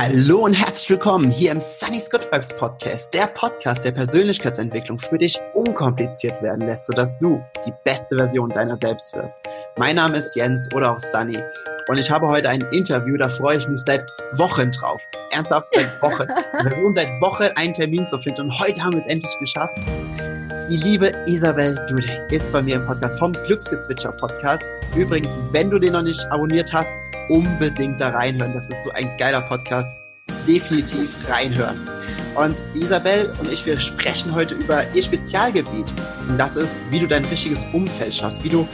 Hallo und herzlich willkommen hier im Sunny Good Vibes Podcast, der Podcast, der Persönlichkeitsentwicklung für dich unkompliziert werden lässt, sodass du die beste Version deiner selbst wirst. Mein Name ist Jens oder auch Sunny und ich habe heute ein Interview, da freue ich mich seit Wochen drauf. Ernsthaft seit Wochen. Wir versuchen seit Wochen einen Termin zu finden und heute haben wir es endlich geschafft. Die liebe Isabel Dude ist bei mir im Podcast vom Glücksgezwitscher Podcast. Übrigens, wenn du den noch nicht abonniert hast, unbedingt da reinhören. Das ist so ein geiler Podcast. Definitiv reinhören. Und Isabel und ich, wir sprechen heute über ihr Spezialgebiet. Und das ist, wie du dein richtiges Umfeld schaffst, wie du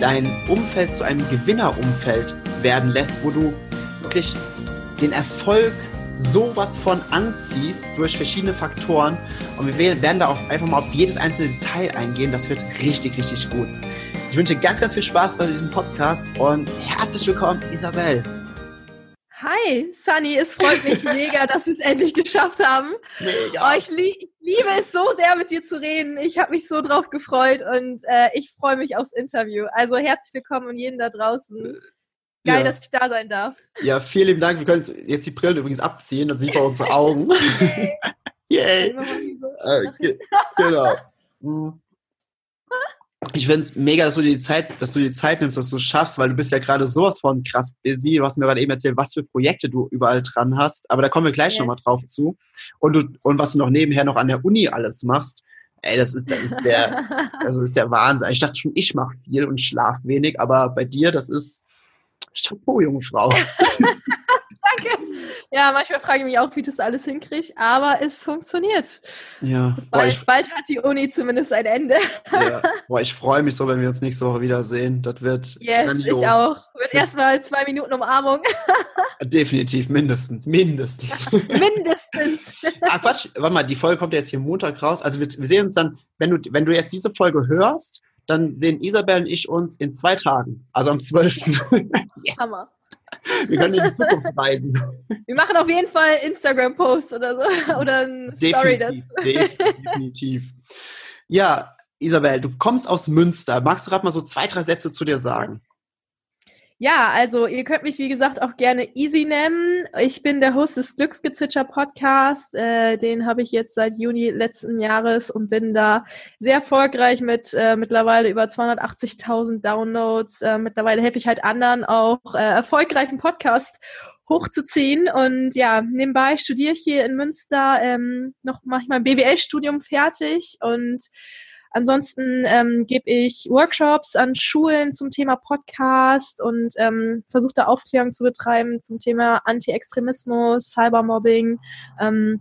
dein Umfeld zu einem Gewinnerumfeld werden lässt, wo du wirklich den Erfolg sowas von anziehst durch verschiedene Faktoren. Und wir werden da auch einfach mal auf jedes einzelne Detail eingehen. Das wird richtig, richtig gut. Ich wünsche ganz, ganz viel Spaß bei diesem Podcast und herzlich willkommen, Isabel. Hi, Sunny, es freut mich mega, dass wir es endlich geschafft haben. Mega. Oh, ich, li ich, liebe es so sehr, mit dir zu reden. Ich habe mich so drauf gefreut und äh, ich freue mich aufs Interview. Also herzlich willkommen und jeden da draußen. Geil, ja. dass ich da sein darf. Ja, vielen lieben Dank. Wir können jetzt die Brillen übrigens abziehen, dann sieht man unsere Augen. Yay. Yay. Okay. Genau. Mhm ich finde es mega, dass du dir die Zeit, dass du die Zeit nimmst, dass du es schaffst, weil du bist ja gerade sowas von krass busy. Du hast mir gerade eben erzählt, was für Projekte du überall dran hast. Aber da kommen wir gleich yes. nochmal drauf zu. Und du, und was du noch nebenher noch an der Uni alles machst. Ey, das ist, das ist der, das ist der Wahnsinn. Ich dachte schon, ich mache viel und schlaf wenig, aber bei dir, das ist Chapeau, junge Frau. Danke. Ja, manchmal frage ich mich auch, wie das alles hinkriegt, aber es funktioniert. Ja. Boah, bald, ich, bald hat die Uni zumindest ein Ende. Ja. Boah, ich freue mich so, wenn wir uns nächste Woche wiedersehen. Das wird yes, grandios. ich auch. Wird erstmal zwei Minuten Umarmung. Definitiv, mindestens, mindestens. mindestens. ah, Quatsch, warte mal, die Folge kommt ja jetzt hier Montag raus. Also wir, wir sehen uns dann, wenn du, wenn du jetzt diese Folge hörst, dann sehen Isabel und ich uns in zwei Tagen, also am 12. yes. Hammer. Wir können in die Zukunft reisen. Wir machen auf jeden Fall Instagram-Posts oder so. Oder eine Story dazu. Definitiv. Ja, Isabel, du kommst aus Münster. Magst du gerade mal so zwei, drei Sätze zu dir sagen? Ja, also ihr könnt mich wie gesagt auch gerne Easy nennen. Ich bin der Host des Glücksgezwitscher Podcast. Äh, den habe ich jetzt seit Juni letzten Jahres und bin da sehr erfolgreich mit äh, mittlerweile über 280.000 Downloads. Äh, mittlerweile helfe ich halt anderen auch äh, erfolgreichen Podcast hochzuziehen. Und ja, nebenbei studiere ich hier in Münster ähm, noch mache ich mein BWL-Studium fertig und Ansonsten ähm, gebe ich Workshops an Schulen zum Thema Podcast und ähm, versuche da Aufklärung zu betreiben zum Thema Anti-Extremismus, Cybermobbing. Ähm,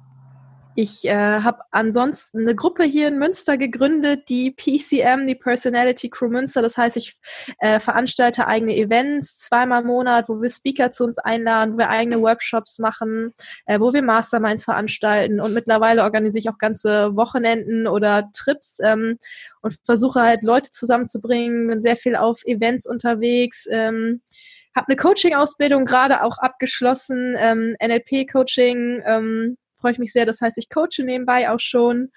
ich äh, habe ansonsten eine Gruppe hier in Münster gegründet, die PCM, die Personality Crew Münster. Das heißt, ich äh, veranstalte eigene Events zweimal im Monat, wo wir Speaker zu uns einladen, wo wir eigene Workshops machen, äh, wo wir Masterminds veranstalten und mittlerweile organisiere ich auch ganze Wochenenden oder Trips ähm, und versuche halt Leute zusammenzubringen, bin sehr viel auf Events unterwegs. Ähm, habe eine Coaching-Ausbildung gerade auch abgeschlossen, ähm, NLP-Coaching. Ähm, freue ich mich sehr. Das heißt, ich coache nebenbei auch schon.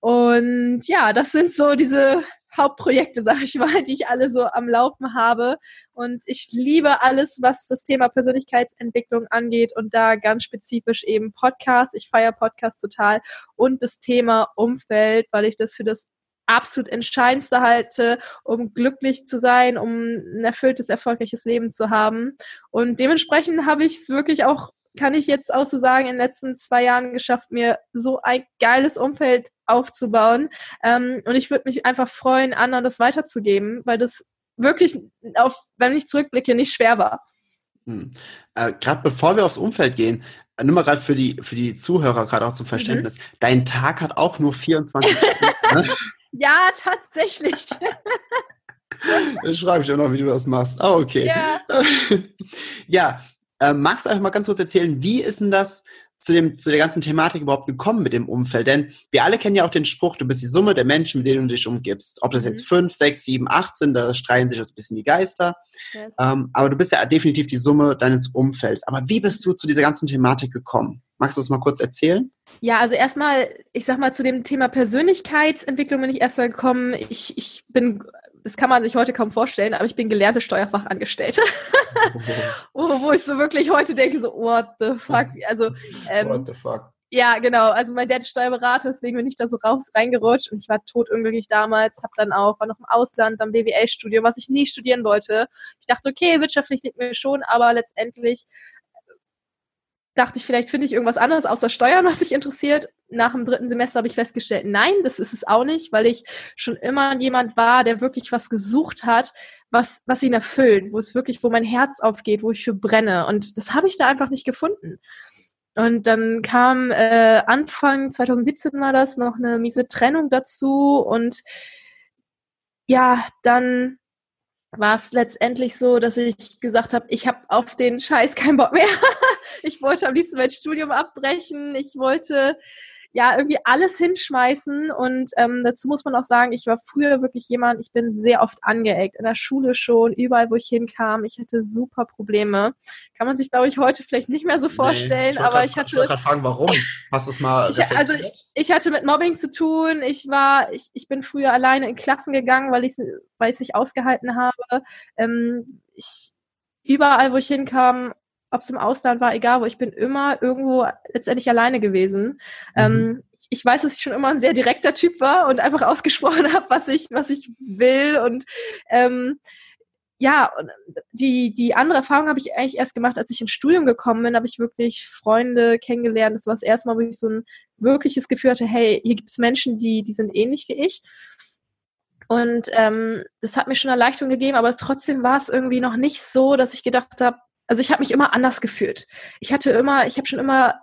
Und ja, das sind so diese Hauptprojekte, sag ich mal, die ich alle so am Laufen habe. Und ich liebe alles, was das Thema Persönlichkeitsentwicklung angeht und da ganz spezifisch eben Podcasts. Ich feiere Podcasts total und das Thema Umfeld, weil ich das für das absolut Entscheidendste halte, um glücklich zu sein, um ein erfülltes, erfolgreiches Leben zu haben. Und dementsprechend habe ich es wirklich auch kann ich jetzt auch so sagen, in den letzten zwei Jahren geschafft, mir so ein geiles Umfeld aufzubauen. Ähm, und ich würde mich einfach freuen, anderen das weiterzugeben, weil das wirklich, auf, wenn ich zurückblicke, nicht schwer war. Hm. Äh, gerade bevor wir aufs Umfeld gehen, äh, nur mal gerade für die, für die Zuhörer, gerade auch zum Verständnis, mhm. dein Tag hat auch nur 24 Stunden. Ne? ja, tatsächlich. Ich schreibe ich auch noch, wie du das machst. Ah, okay. Ja. ja, äh, magst du einfach mal ganz kurz erzählen, wie ist denn das zu, dem, zu der ganzen Thematik überhaupt gekommen mit dem Umfeld? Denn wir alle kennen ja auch den Spruch, du bist die Summe der Menschen, mit denen du dich umgibst. Ob das jetzt mhm. fünf, sechs, sieben, acht sind, da streiten sich jetzt ein bisschen die Geister. Yes. Ähm, aber du bist ja definitiv die Summe deines Umfelds. Aber wie bist du zu dieser ganzen Thematik gekommen? Magst du das mal kurz erzählen? Ja, also erstmal, ich sag mal, zu dem Thema Persönlichkeitsentwicklung bin ich erstmal gekommen. Ich, ich bin das kann man sich heute kaum vorstellen, aber ich bin gelernte Steuerfachangestellte. wo, wo ich so wirklich heute denke, so, what the fuck? Also, ähm, what the fuck? Ja, genau. Also mein Dad ist Steuerberater, deswegen bin ich da so raus reingerutscht und ich war totunglücklich damals, habe dann auch, war noch im Ausland, am BWL-Studium, was ich nie studieren wollte. Ich dachte, okay, wirtschaftlich liegt mir schon, aber letztendlich dachte ich, vielleicht finde ich irgendwas anderes außer Steuern, was mich interessiert. Nach dem dritten Semester habe ich festgestellt, nein, das ist es auch nicht, weil ich schon immer jemand war, der wirklich was gesucht hat, was, was ihn erfüllt, wo es wirklich, wo mein Herz aufgeht, wo ich für brenne. Und das habe ich da einfach nicht gefunden. Und dann kam äh, Anfang 2017 war das noch eine miese Trennung dazu und ja, dann war es letztendlich so, dass ich gesagt habe, ich habe auf den Scheiß keinen Bock mehr. ich wollte am liebsten mein Studium abbrechen. Ich wollte ja irgendwie alles hinschmeißen. Und ähm, dazu muss man auch sagen, ich war früher wirklich jemand, ich bin sehr oft angeeckt. In der Schule schon, überall, wo ich hinkam. Ich hatte super Probleme. Kann man sich, glaube ich, heute vielleicht nicht mehr so vorstellen. Nee, ich aber grad, ich hatte. Ich wollte gerade fragen, warum? Hast du es mal ich, Also ich hatte mit Mobbing zu tun. Ich war, ich, ich bin früher alleine in Klassen gegangen, weil ich weil ich es nicht ausgehalten habe. Ähm, ich überall, wo ich hinkam, ob es im Ausland war, egal wo, ich bin immer irgendwo letztendlich alleine gewesen. Mhm. Ähm, ich weiß, dass ich schon immer ein sehr direkter Typ war und einfach ausgesprochen habe, was ich, was ich will. Und ähm, ja, die, die andere Erfahrung habe ich eigentlich erst gemacht, als ich ins Studium gekommen bin, habe ich wirklich Freunde kennengelernt. Das war das erste Mal, wo ich so ein wirkliches Gefühl hatte, hey, hier gibt es Menschen, die, die sind ähnlich wie ich. Und ähm, das hat mir schon Erleichterung gegeben, aber trotzdem war es irgendwie noch nicht so, dass ich gedacht habe, also ich habe mich immer anders gefühlt. Ich hatte immer, ich habe schon immer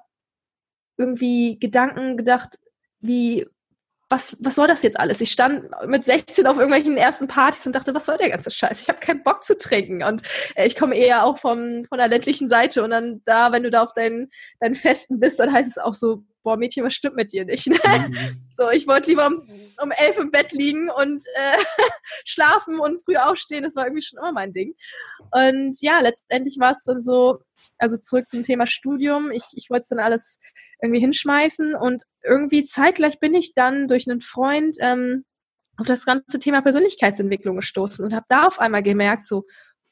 irgendwie Gedanken gedacht, wie, was, was soll das jetzt alles? Ich stand mit 16 auf irgendwelchen ersten Partys und dachte, was soll der ganze Scheiß? Ich habe keinen Bock zu trinken. Und äh, ich komme eher auch vom, von der ländlichen Seite. Und dann da, wenn du da auf deinen, deinen Festen bist, dann heißt es auch so, boah, Mädchen, was stimmt mit dir nicht? Ne? Mhm. So, ich wollte lieber um, um elf im Bett liegen und äh, schlafen und früh aufstehen. Das war irgendwie schon immer mein Ding. Und ja, letztendlich war es dann so, also zurück zum Thema Studium. Ich, ich wollte es dann alles irgendwie hinschmeißen und irgendwie zeitgleich bin ich dann durch einen Freund ähm, auf das ganze Thema Persönlichkeitsentwicklung gestoßen und habe da auf einmal gemerkt, so,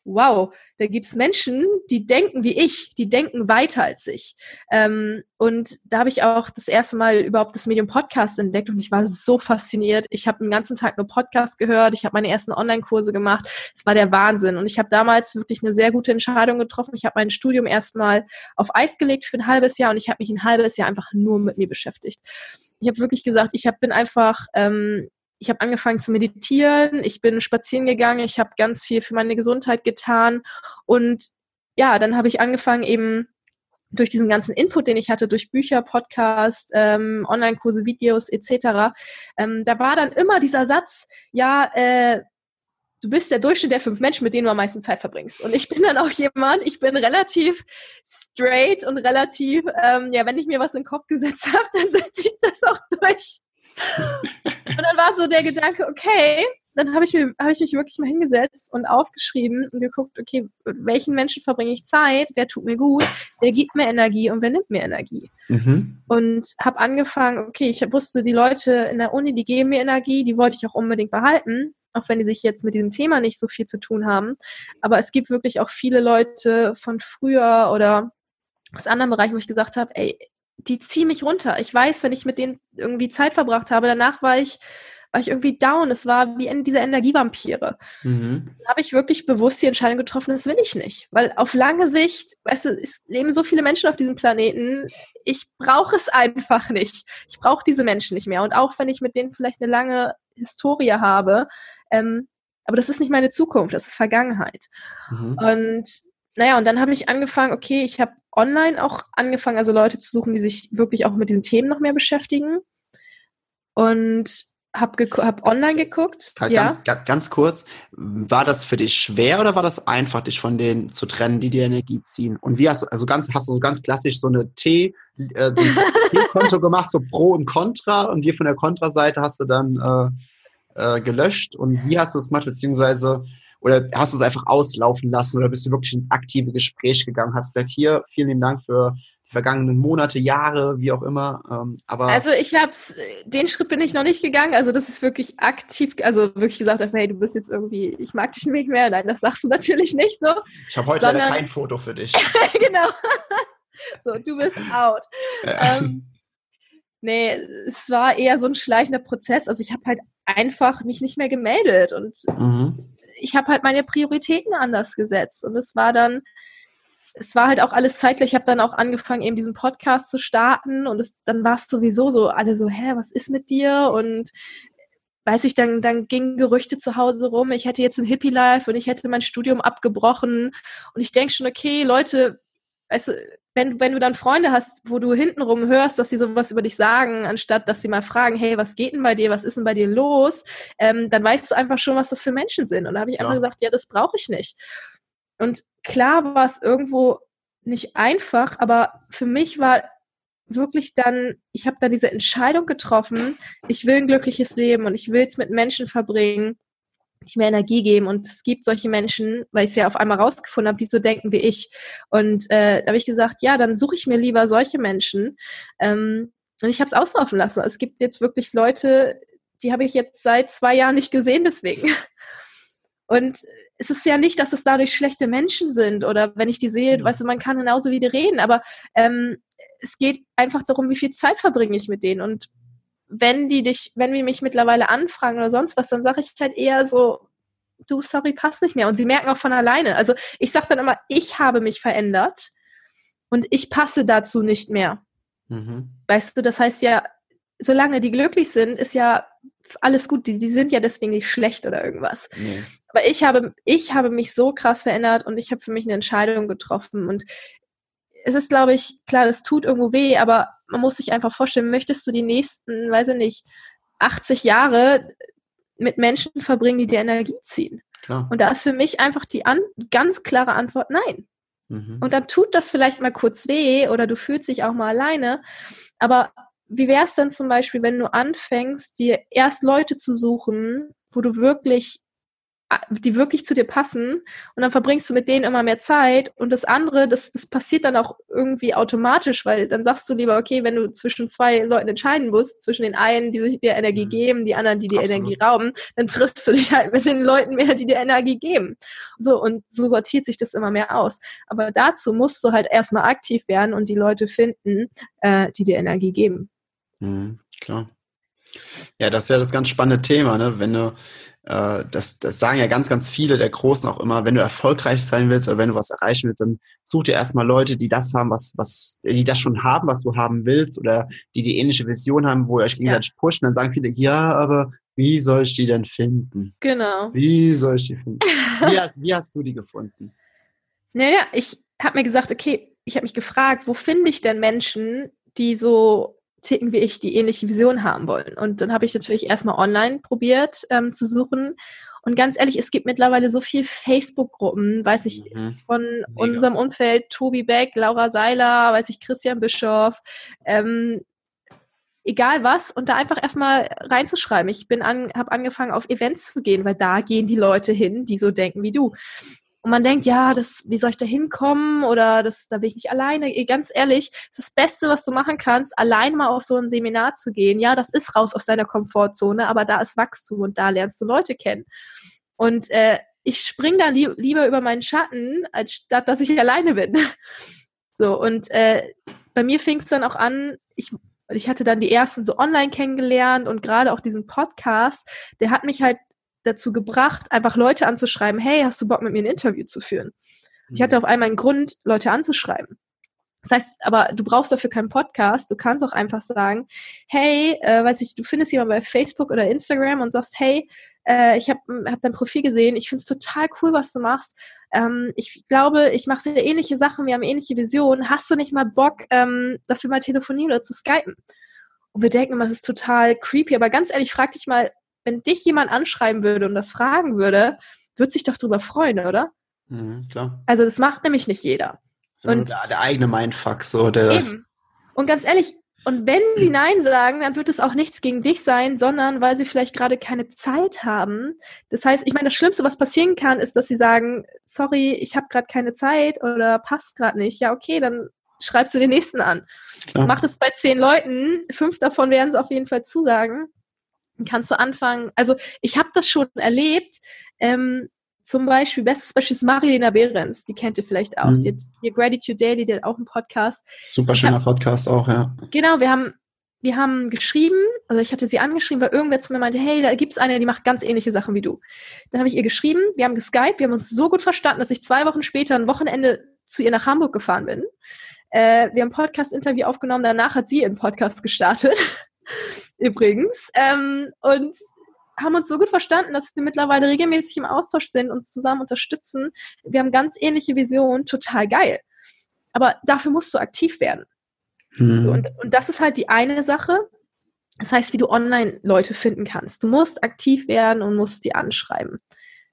wow, da gibt's Menschen, die denken wie ich, die denken weiter als ich. Ähm, und da habe ich auch das erste Mal überhaupt das Medium Podcast entdeckt und ich war so fasziniert. Ich habe den ganzen Tag nur Podcast gehört, ich habe meine ersten Online-Kurse gemacht. Es war der Wahnsinn. Und ich habe damals wirklich eine sehr gute Entscheidung getroffen. Ich habe mein Studium erstmal auf Eis gelegt für ein halbes Jahr und ich habe mich ein halbes Jahr einfach nur mit mir beschäftigt. Ich habe wirklich gesagt, ich hab, bin einfach ähm, ich habe angefangen zu meditieren, ich bin spazieren gegangen, ich habe ganz viel für meine Gesundheit getan und ja, dann habe ich angefangen eben durch diesen ganzen Input, den ich hatte, durch Bücher, Podcasts, ähm, Online-Kurse, Videos etc., ähm, da war dann immer dieser Satz, ja, äh, du bist der Durchschnitt der fünf Menschen, mit denen du am meisten Zeit verbringst. Und ich bin dann auch jemand, ich bin relativ straight und relativ, ähm, ja, wenn ich mir was in den Kopf gesetzt habe, dann setze ich das auch durch. Und dann war so der Gedanke, okay, dann habe ich, mir, hab ich mich wirklich mal hingesetzt und aufgeschrieben und geguckt, okay, welchen Menschen verbringe ich Zeit, wer tut mir gut, wer gibt mir Energie und wer nimmt mir Energie. Mhm. Und habe angefangen, okay, ich wusste, die Leute in der Uni, die geben mir Energie, die wollte ich auch unbedingt behalten, auch wenn die sich jetzt mit diesem Thema nicht so viel zu tun haben. Aber es gibt wirklich auch viele Leute von früher oder aus anderen Bereichen, wo ich gesagt habe, ey, die ziehen mich runter. Ich weiß, wenn ich mit denen irgendwie Zeit verbracht habe, danach war ich, war ich irgendwie down. Es war wie in diese Energievampire. Mhm. Dann habe ich wirklich bewusst die Entscheidung getroffen, das will ich nicht. Weil auf lange Sicht, weißt du, es leben so viele Menschen auf diesem Planeten, ich brauche es einfach nicht. Ich brauche diese Menschen nicht mehr. Und auch wenn ich mit denen vielleicht eine lange Historie habe, ähm, aber das ist nicht meine Zukunft, das ist Vergangenheit. Mhm. Und naja, und dann habe ich angefangen, okay, ich habe online auch angefangen, also Leute zu suchen, die sich wirklich auch mit diesen Themen noch mehr beschäftigen. Und habe hab online geguckt. Ganz, ja. Ganz, ganz, kurz, war das für dich schwer oder war das einfach, dich von denen zu trennen, die dir Energie ziehen? Und wie hast du, also ganz, hast du so ganz klassisch so eine T, äh, so ein T-Konto gemacht, so Pro und Contra und dir von der Contra-Seite hast du dann äh, äh, gelöscht und wie hast du es gemacht, beziehungsweise oder hast du es einfach auslaufen lassen oder bist du wirklich ins aktive Gespräch gegangen? Hast gesagt, hier, vielen lieben Dank für vergangenen Monate, Jahre, wie auch immer. Ähm, aber also ich hab's, den Schritt bin ich noch nicht gegangen. Also das ist wirklich aktiv, also wirklich gesagt, hey, du bist jetzt irgendwie, ich mag dich nicht mehr. Nein, das sagst du natürlich nicht so. Ich habe heute sondern, leider kein Foto für dich. genau. so, du bist out. ähm, nee, es war eher so ein schleichender Prozess. Also ich habe halt einfach mich nicht mehr gemeldet und mhm. Ich habe halt meine Prioritäten anders gesetzt. Und es war dann es war halt auch alles zeitlich. Ich habe dann auch angefangen, eben diesen Podcast zu starten und es, dann war es sowieso so, alle so, hä, was ist mit dir? Und weiß ich, dann, dann gingen Gerüchte zu Hause rum, ich hätte jetzt ein Hippie-Life und ich hätte mein Studium abgebrochen. Und ich denke schon, okay, Leute, weißt du, wenn, wenn du dann Freunde hast, wo du hintenrum hörst, dass sie sowas über dich sagen, anstatt dass sie mal fragen, hey, was geht denn bei dir, was ist denn bei dir los, ähm, dann weißt du einfach schon, was das für Menschen sind. Und da habe ich ja. einfach gesagt, ja, das brauche ich nicht. Und klar war es irgendwo nicht einfach, aber für mich war wirklich dann, ich habe dann diese Entscheidung getroffen, ich will ein glückliches Leben und ich will es mit Menschen verbringen, die mir Energie geben. Und es gibt solche Menschen, weil ich es ja auf einmal rausgefunden habe, die so denken wie ich. Und äh, da habe ich gesagt, ja, dann suche ich mir lieber solche Menschen. Ähm, und ich habe es auslaufen lassen. Es gibt jetzt wirklich Leute, die habe ich jetzt seit zwei Jahren nicht gesehen, deswegen. Und es ist ja nicht, dass es dadurch schlechte Menschen sind oder wenn ich die sehe, ja. weißt du, man kann genauso wie die reden, aber ähm, es geht einfach darum, wie viel Zeit verbringe ich mit denen und wenn die dich, wenn die mich mittlerweile anfragen oder sonst was, dann sage ich halt eher so, du, sorry, passt nicht mehr. Und sie merken auch von alleine. Also ich sage dann immer, ich habe mich verändert und ich passe dazu nicht mehr. Mhm. Weißt du, das heißt ja, solange die glücklich sind, ist ja alles gut, die, die sind ja deswegen nicht schlecht oder irgendwas. Nee. Aber ich habe, ich habe mich so krass verändert und ich habe für mich eine Entscheidung getroffen. Und es ist, glaube ich, klar, das tut irgendwo weh, aber man muss sich einfach vorstellen, möchtest du die nächsten, weiß ich nicht, 80 Jahre mit Menschen verbringen, die dir Energie ziehen? Klar. Und da ist für mich einfach die an, ganz klare Antwort nein. Mhm. Und dann tut das vielleicht mal kurz weh oder du fühlst dich auch mal alleine. Aber wie wäre es denn zum Beispiel, wenn du anfängst, dir erst Leute zu suchen, wo du wirklich die wirklich zu dir passen und dann verbringst du mit denen immer mehr Zeit und das andere, das, das passiert dann auch irgendwie automatisch, weil dann sagst du lieber, okay, wenn du zwischen zwei Leuten entscheiden musst, zwischen den einen, die sich dir Energie mhm. geben, die anderen, die dir Absolut. Energie rauben, dann triffst du dich halt mit den Leuten mehr, die dir Energie geben. So, und so sortiert sich das immer mehr aus. Aber dazu musst du halt erstmal aktiv werden und die Leute finden, äh, die dir Energie geben. Mhm, klar. Ja, das ist ja das ganz spannende Thema, ne? Wenn du, äh, das, das sagen ja ganz, ganz viele der Großen auch immer, wenn du erfolgreich sein willst oder wenn du was erreichen willst, dann such dir erstmal Leute, die das haben, was, was, die das schon haben, was du haben willst oder die die ähnliche Vision haben, wo ihr euch gegenseitig ja. pushen. Dann sagen viele, ja, aber wie soll ich die denn finden? Genau. Wie soll ich die finden? Wie hast, wie hast du die gefunden? Naja, ich habe mir gesagt, okay, ich habe mich gefragt, wo finde ich denn Menschen, die so ticken wie ich, die ähnliche Vision haben wollen. Und dann habe ich natürlich erstmal online probiert ähm, zu suchen. Und ganz ehrlich, es gibt mittlerweile so viel Facebook-Gruppen, weiß ich, mhm. von Mega. unserem Umfeld, Tobi Beck, Laura Seiler, weiß ich, Christian Bischoff, ähm, egal was, und da einfach erstmal reinzuschreiben. Ich bin an, habe angefangen, auf Events zu gehen, weil da gehen die Leute hin, die so denken wie du. Und man denkt, ja, das, wie soll ich da hinkommen? Oder das, da bin ich nicht alleine. Ganz ehrlich, das, das Beste, was du machen kannst, allein mal auf so ein Seminar zu gehen. Ja, das ist raus aus deiner Komfortzone, aber da ist Wachstum und da lernst du Leute kennen. Und äh, ich spring da li lieber über meinen Schatten, als statt dass ich alleine bin. so, und äh, bei mir fing es dann auch an, ich, ich hatte dann die ersten so online kennengelernt und gerade auch diesen Podcast, der hat mich halt dazu gebracht, einfach Leute anzuschreiben, hey, hast du Bock mit mir ein Interview zu führen? Ich hatte mhm. auf einmal einen Grund, Leute anzuschreiben. Das heißt, aber du brauchst dafür keinen Podcast. Du kannst auch einfach sagen, hey, äh, weiß ich, du findest jemanden bei Facebook oder Instagram und sagst, hey, äh, ich habe hab dein Profil gesehen, ich finde es total cool, was du machst. Ähm, ich glaube, ich mache sehr ähnliche Sachen, wir haben ähnliche Visionen. Hast du nicht mal Bock, ähm, dass wir mal telefonieren oder zu skypen? Und wir denken immer, das ist total creepy, aber ganz ehrlich, frag dich mal, wenn dich jemand anschreiben würde und das fragen würde, würde sich doch darüber freuen, oder? Mhm, klar. Also das macht nämlich nicht jeder. So und der, der, eigene Mindfuck so. Der eben. Und ganz ehrlich, und wenn sie Nein sagen, dann wird es auch nichts gegen dich sein, sondern weil sie vielleicht gerade keine Zeit haben. Das heißt, ich meine, das Schlimmste, was passieren kann, ist, dass sie sagen, sorry, ich habe gerade keine Zeit oder passt gerade nicht. Ja, okay, dann schreibst du den nächsten an. Klar. Mach das bei zehn Leuten, fünf davon werden es auf jeden Fall zusagen. Kannst du anfangen. Also ich habe das schon erlebt. Ähm, zum Beispiel, bestes Beispiel ist Marilena Behrens, die kennt ihr vielleicht auch. Mhm. Die hat hier Gratitude Daily, die hat auch einen Podcast. Super schöner hab, Podcast auch, ja. Genau, wir haben, wir haben geschrieben, also ich hatte sie angeschrieben, weil irgendwer zu mir meinte, hey, da gibt's eine, die macht ganz ähnliche Sachen wie du. Dann habe ich ihr geschrieben, wir haben geskypt, wir haben uns so gut verstanden, dass ich zwei Wochen später ein Wochenende zu ihr nach Hamburg gefahren bin. Äh, wir haben ein Podcast-Interview aufgenommen, danach hat sie einen Podcast gestartet. Übrigens. Ähm, und haben uns so gut verstanden, dass wir mittlerweile regelmäßig im Austausch sind, uns zusammen unterstützen. Wir haben ganz ähnliche Visionen, total geil. Aber dafür musst du aktiv werden. Mhm. So, und, und das ist halt die eine Sache. Das heißt, wie du online Leute finden kannst. Du musst aktiv werden und musst die anschreiben.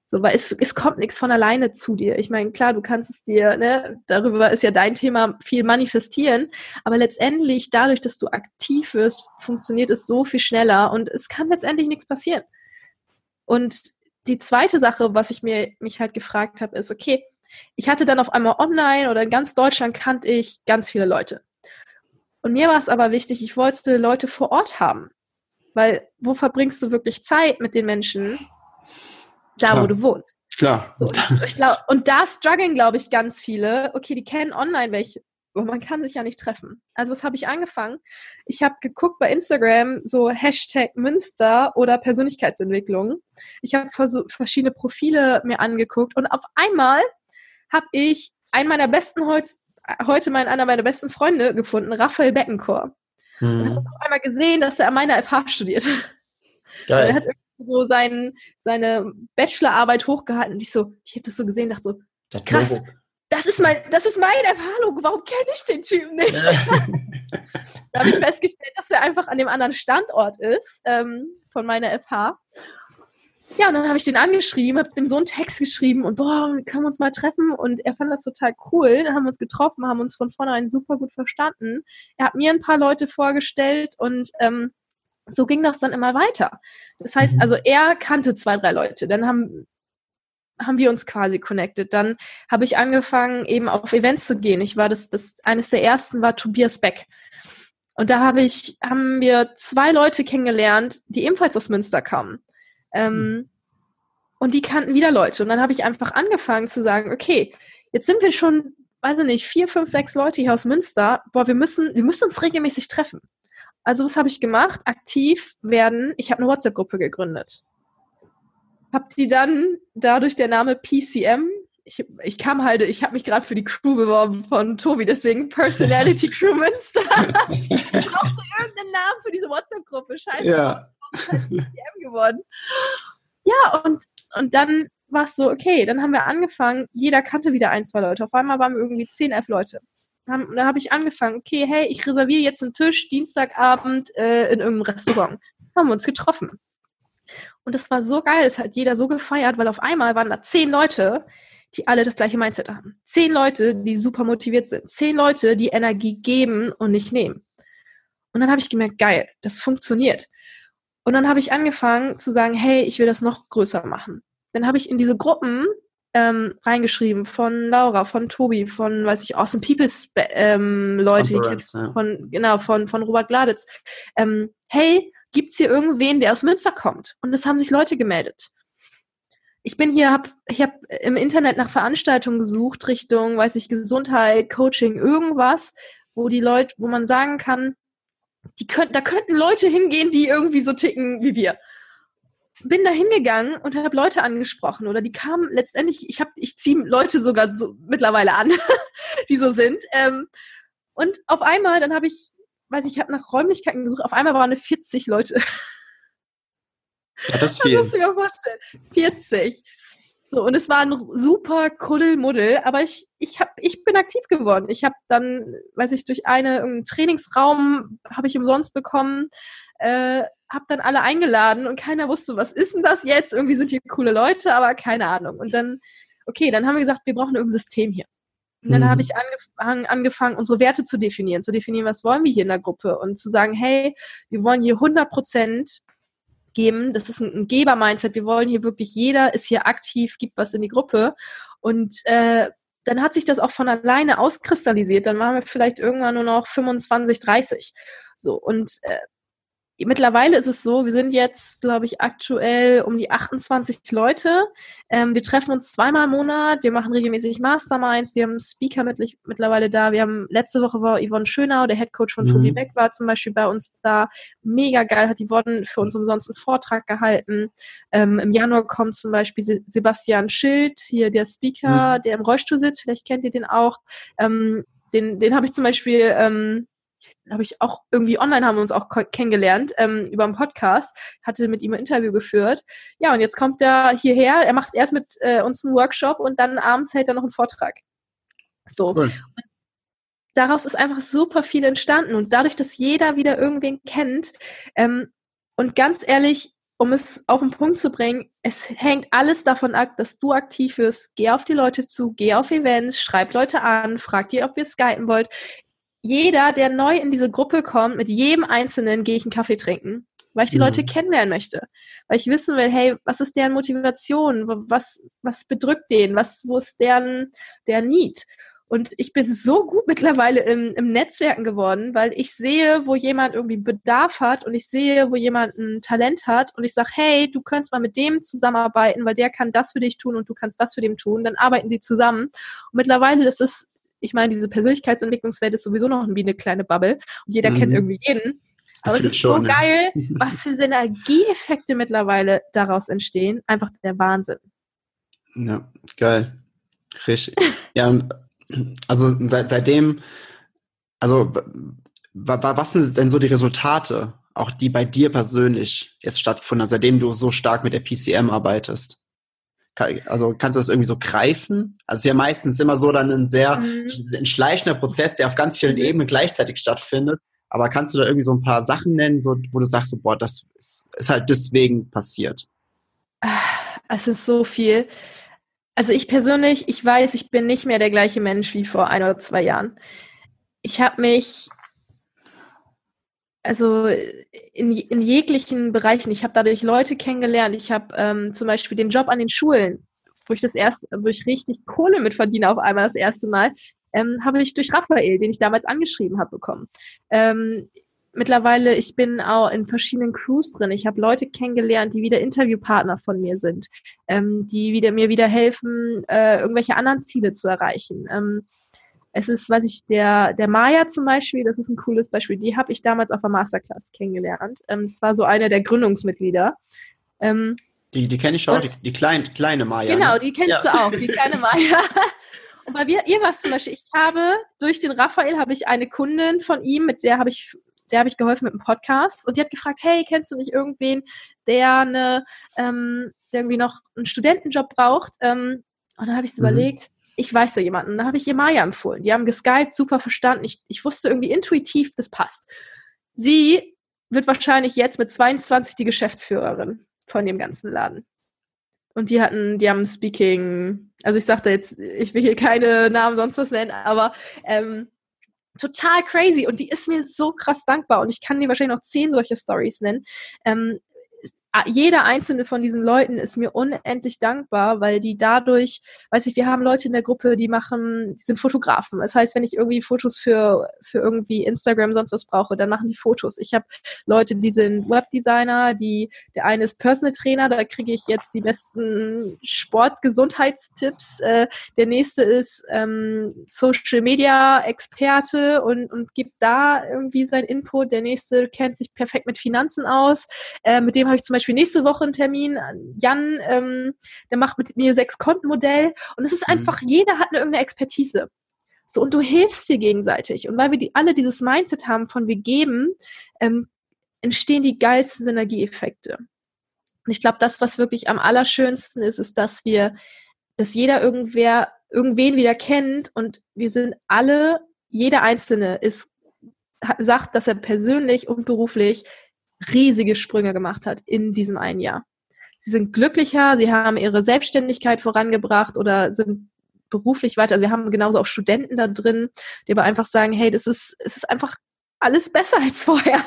So, weil es, es kommt nichts von alleine zu dir. Ich meine, klar, du kannst es dir, ne, darüber ist ja dein Thema viel manifestieren, aber letztendlich, dadurch, dass du aktiv wirst, funktioniert es so viel schneller und es kann letztendlich nichts passieren. Und die zweite Sache, was ich mir mich halt gefragt habe, ist, okay, ich hatte dann auf einmal online oder in ganz Deutschland kannte ich ganz viele Leute. Und mir war es aber wichtig, ich wollte Leute vor Ort haben. Weil wo verbringst du wirklich Zeit mit den Menschen? Da, Klar. wo du wohnst. Klar. So, und, ich glaub, und da strugglen, glaube ich, ganz viele. Okay, die kennen online welche, aber man kann sich ja nicht treffen. Also was habe ich angefangen? Ich habe geguckt bei Instagram so Hashtag Münster oder Persönlichkeitsentwicklung. Ich habe verschiedene Profile mir angeguckt und auf einmal habe ich einen meiner besten heute, heute meinen einer meiner besten Freunde gefunden, Raphael Beckenchor. Mhm. Und habe auf einmal gesehen, dass er an meiner FH studiert. Geil. er hat so sein, seine Bachelorarbeit hochgehalten und ich so, ich habe das so gesehen, dachte so, das krass, Logo. das ist mein, das ist mein FH-Logo, warum kenne ich den Typen nicht? da habe ich festgestellt, dass er einfach an dem anderen Standort ist ähm, von meiner FH. Ja, und dann habe ich den angeschrieben, habe dem so einen Text geschrieben und boah, können wir uns mal treffen? Und er fand das total cool. Dann haben wir uns getroffen, haben uns von vornherein super gut verstanden. Er hat mir ein paar Leute vorgestellt und ähm, so ging das dann immer weiter. Das heißt, mhm. also er kannte zwei, drei Leute. Dann haben, haben wir uns quasi connected. Dann habe ich angefangen, eben auf Events zu gehen. Ich war das, das, eines der ersten war Tobias Beck. Und da habe ich, haben wir zwei Leute kennengelernt, die ebenfalls aus Münster kamen. Ähm, mhm. Und die kannten wieder Leute. Und dann habe ich einfach angefangen zu sagen, okay, jetzt sind wir schon, weiß ich nicht, vier, fünf, sechs Leute hier aus Münster. Boah, wir müssen, wir müssen uns regelmäßig treffen. Also was habe ich gemacht? Aktiv werden. Ich habe eine WhatsApp-Gruppe gegründet. Hab die dann dadurch der Name PCM. Ich, ich kam halt, ich habe mich gerade für die Crew beworben von Tobi, deswegen Personality Crew Münster. ich brauchte irgendeinen Namen für diese WhatsApp-Gruppe. Scheiße. Ja. Halt PCM geworden. Ja, und, und dann war es so, okay, dann haben wir angefangen, jeder kannte wieder ein, zwei Leute. Auf einmal waren wir irgendwie zehn, elf Leute haben, dann habe ich angefangen, okay, hey, ich reserviere jetzt einen Tisch Dienstagabend äh, in irgendeinem Restaurant. Haben wir uns getroffen. Und das war so geil, es hat jeder so gefeiert, weil auf einmal waren da zehn Leute, die alle das gleiche Mindset haben. Zehn Leute, die super motiviert sind. Zehn Leute, die Energie geben und nicht nehmen. Und dann habe ich gemerkt, geil, das funktioniert. Und dann habe ich angefangen zu sagen, hey, ich will das noch größer machen. Dann habe ich in diese Gruppen ähm, reingeschrieben von Laura, von Tobi, von, weiß ich, Awesome Peoples ähm, Leute, ja. von, genau, von, von Robert Gladitz. Ähm, hey, gibt's hier irgendwen, der aus Münster kommt? Und es haben sich Leute gemeldet. Ich bin hier, hab, ich habe im Internet nach Veranstaltungen gesucht, Richtung, weiß ich, Gesundheit, Coaching, irgendwas, wo die Leute, wo man sagen kann, die könnten, da könnten Leute hingehen, die irgendwie so ticken wie wir bin da hingegangen und habe Leute angesprochen oder die kamen letztendlich, ich habe, ich ziehe Leute sogar so mittlerweile an, die so sind. Ähm, und auf einmal, dann habe ich, weiß ich, ich habe nach Räumlichkeiten gesucht, auf einmal waren es 40 Leute. Ja, das viel. Das musst du dir vorstellen. 40. So, und es war ein super Kuddelmuddel, aber ich, ich, hab, ich bin aktiv geworden. Ich habe dann, weiß ich, durch eine, einen Trainingsraum habe ich umsonst bekommen, äh, habe dann alle eingeladen und keiner wusste, was ist denn das jetzt? Irgendwie sind hier coole Leute, aber keine Ahnung. Und dann, okay, dann haben wir gesagt, wir brauchen irgendein System hier. Und dann mhm. habe ich angefangen, angefangen, unsere Werte zu definieren, zu definieren, was wollen wir hier in der Gruppe und zu sagen, hey, wir wollen hier 100 Prozent geben. Das ist ein, Geber-Mindset. Wir wollen hier wirklich, jeder ist hier aktiv, gibt was in die Gruppe. Und äh, dann hat sich das auch von alleine auskristallisiert. Dann waren wir vielleicht irgendwann nur noch 25, 30. So, und äh, Mittlerweile ist es so, wir sind jetzt, glaube ich, aktuell um die 28 Leute. Ähm, wir treffen uns zweimal im Monat, wir machen regelmäßig Masterminds, wir haben Speaker mit, mittlerweile da. Wir haben letzte Woche war Yvonne Schönau, der Headcoach von mhm. Tobi Beck war zum Beispiel bei uns da. Mega geil, hat Yvonne für uns umsonst einen Vortrag gehalten. Ähm, Im Januar kommt zum Beispiel Sebastian Schild, hier der Speaker, mhm. der im Rollstuhl sitzt, vielleicht kennt ihr den auch. Ähm, den, den habe ich zum Beispiel habe ich auch irgendwie online haben wir uns auch kennengelernt ähm, über einen Podcast, hatte mit ihm ein Interview geführt. Ja, und jetzt kommt er hierher, er macht erst mit äh, uns einen Workshop und dann abends hält er noch einen Vortrag. So. Cool. daraus ist einfach super viel entstanden und dadurch, dass jeder wieder irgendwen kennt ähm, und ganz ehrlich, um es auf den Punkt zu bringen, es hängt alles davon ab, dass du aktiv wirst. Geh auf die Leute zu, geh auf Events, schreib Leute an, frag die, ob ihr skypen wollt jeder, der neu in diese Gruppe kommt, mit jedem Einzelnen gehe ich einen Kaffee trinken, weil ich die mhm. Leute kennenlernen möchte, weil ich wissen will, hey, was ist deren Motivation, was was bedrückt den, was wo ist deren der Need? Und ich bin so gut mittlerweile im, im Netzwerken geworden, weil ich sehe, wo jemand irgendwie Bedarf hat und ich sehe, wo jemand ein Talent hat und ich sage, hey, du könntest mal mit dem zusammenarbeiten, weil der kann das für dich tun und du kannst das für den tun. Dann arbeiten die zusammen. Und mittlerweile ist es ich meine, diese Persönlichkeitsentwicklungswelt ist sowieso noch wie eine kleine Bubble und jeder mhm. kennt irgendwie jeden. Aber es ist schon, so geil, ja. was für Synergieeffekte mittlerweile daraus entstehen. Einfach der Wahnsinn. Ja, geil. Richtig. ja, und also seit, seitdem, also was sind denn so die Resultate, auch die bei dir persönlich jetzt stattgefunden haben, seitdem du so stark mit der PCM arbeitest? Also kannst du das irgendwie so greifen? Also es ist ja meistens immer so dann ein sehr mhm. ein schleichender Prozess, der auf ganz vielen mhm. Ebenen gleichzeitig stattfindet. Aber kannst du da irgendwie so ein paar Sachen nennen, so, wo du sagst, so, boah, das ist, ist halt deswegen passiert? Es ist so viel. Also ich persönlich, ich weiß, ich bin nicht mehr der gleiche Mensch wie vor ein oder zwei Jahren. Ich habe mich also in, in jeglichen Bereichen. Ich habe dadurch Leute kennengelernt. Ich habe ähm, zum Beispiel den Job an den Schulen, wo ich das erst, wo ich richtig Kohle mit verdiene auf einmal das erste Mal, ähm, habe ich durch Raphael, den ich damals angeschrieben habe, bekommen. Ähm, mittlerweile, ich bin auch in verschiedenen Crews drin. Ich habe Leute kennengelernt, die wieder Interviewpartner von mir sind, ähm, die wieder mir wieder helfen, äh, irgendwelche anderen Ziele zu erreichen. Ähm, es ist, was ich, der, der Maya zum Beispiel, das ist ein cooles Beispiel, die habe ich damals auf der Masterclass kennengelernt. Ähm, das war so einer der Gründungsmitglieder. Ähm, die die kenne ich auch, die, die klein, kleine Maya. Genau, ne? die kennst ja. du auch, die kleine Maya. Und bei mir, ihr was zum Beispiel, ich habe durch den Raphael habe ich eine Kundin von ihm, mit der habe ich der habe ich geholfen mit dem Podcast und die hat gefragt, hey, kennst du nicht irgendwen, der eine, ähm, der irgendwie noch einen Studentenjob braucht? Ähm, und dann habe ich mhm. überlegt, ich weiß da jemanden. Da habe ich ihr Maya empfohlen. Die haben geskypt, super verstanden. Ich, ich wusste irgendwie intuitiv, das passt. Sie wird wahrscheinlich jetzt mit 22 die Geschäftsführerin von dem ganzen Laden. Und die hatten, die haben Speaking, also ich sagte jetzt, ich will hier keine Namen sonst was nennen, aber ähm, total crazy. Und die ist mir so krass dankbar. Und ich kann dir wahrscheinlich noch zehn solche Stories nennen. Ähm, jeder einzelne von diesen Leuten ist mir unendlich dankbar, weil die dadurch, weiß ich, wir haben Leute in der Gruppe, die machen, die sind Fotografen. Das heißt, wenn ich irgendwie Fotos für, für irgendwie Instagram sonst was brauche, dann machen die Fotos. Ich habe Leute, die sind Webdesigner, die, der eine ist Personal Trainer, da kriege ich jetzt die besten Sportgesundheitstipps. Äh, der nächste ist ähm, Social Media Experte und, und gibt da irgendwie sein Input. Der nächste kennt sich perfekt mit Finanzen aus. Äh, mit dem habe ich zum Beispiel Beispiel nächste Woche einen Termin. Jan, ähm, der macht mit mir sechs Kontenmodell und es ist mhm. einfach, mhm. jeder hat eine irgendeine Expertise. So, und du hilfst dir gegenseitig. Und weil wir die, alle dieses Mindset haben von wir geben, ähm, entstehen die geilsten Synergieeffekte. Und ich glaube, das, was wirklich am allerschönsten ist, ist, dass wir, dass jeder irgendwer, irgendwen wieder kennt und wir sind alle, jeder Einzelne ist, sagt, dass er persönlich und beruflich riesige Sprünge gemacht hat in diesem einen Jahr. Sie sind glücklicher, sie haben ihre Selbstständigkeit vorangebracht oder sind beruflich weiter. Also wir haben genauso auch Studenten da drin, die aber einfach sagen, hey, das ist, es ist einfach alles besser als vorher.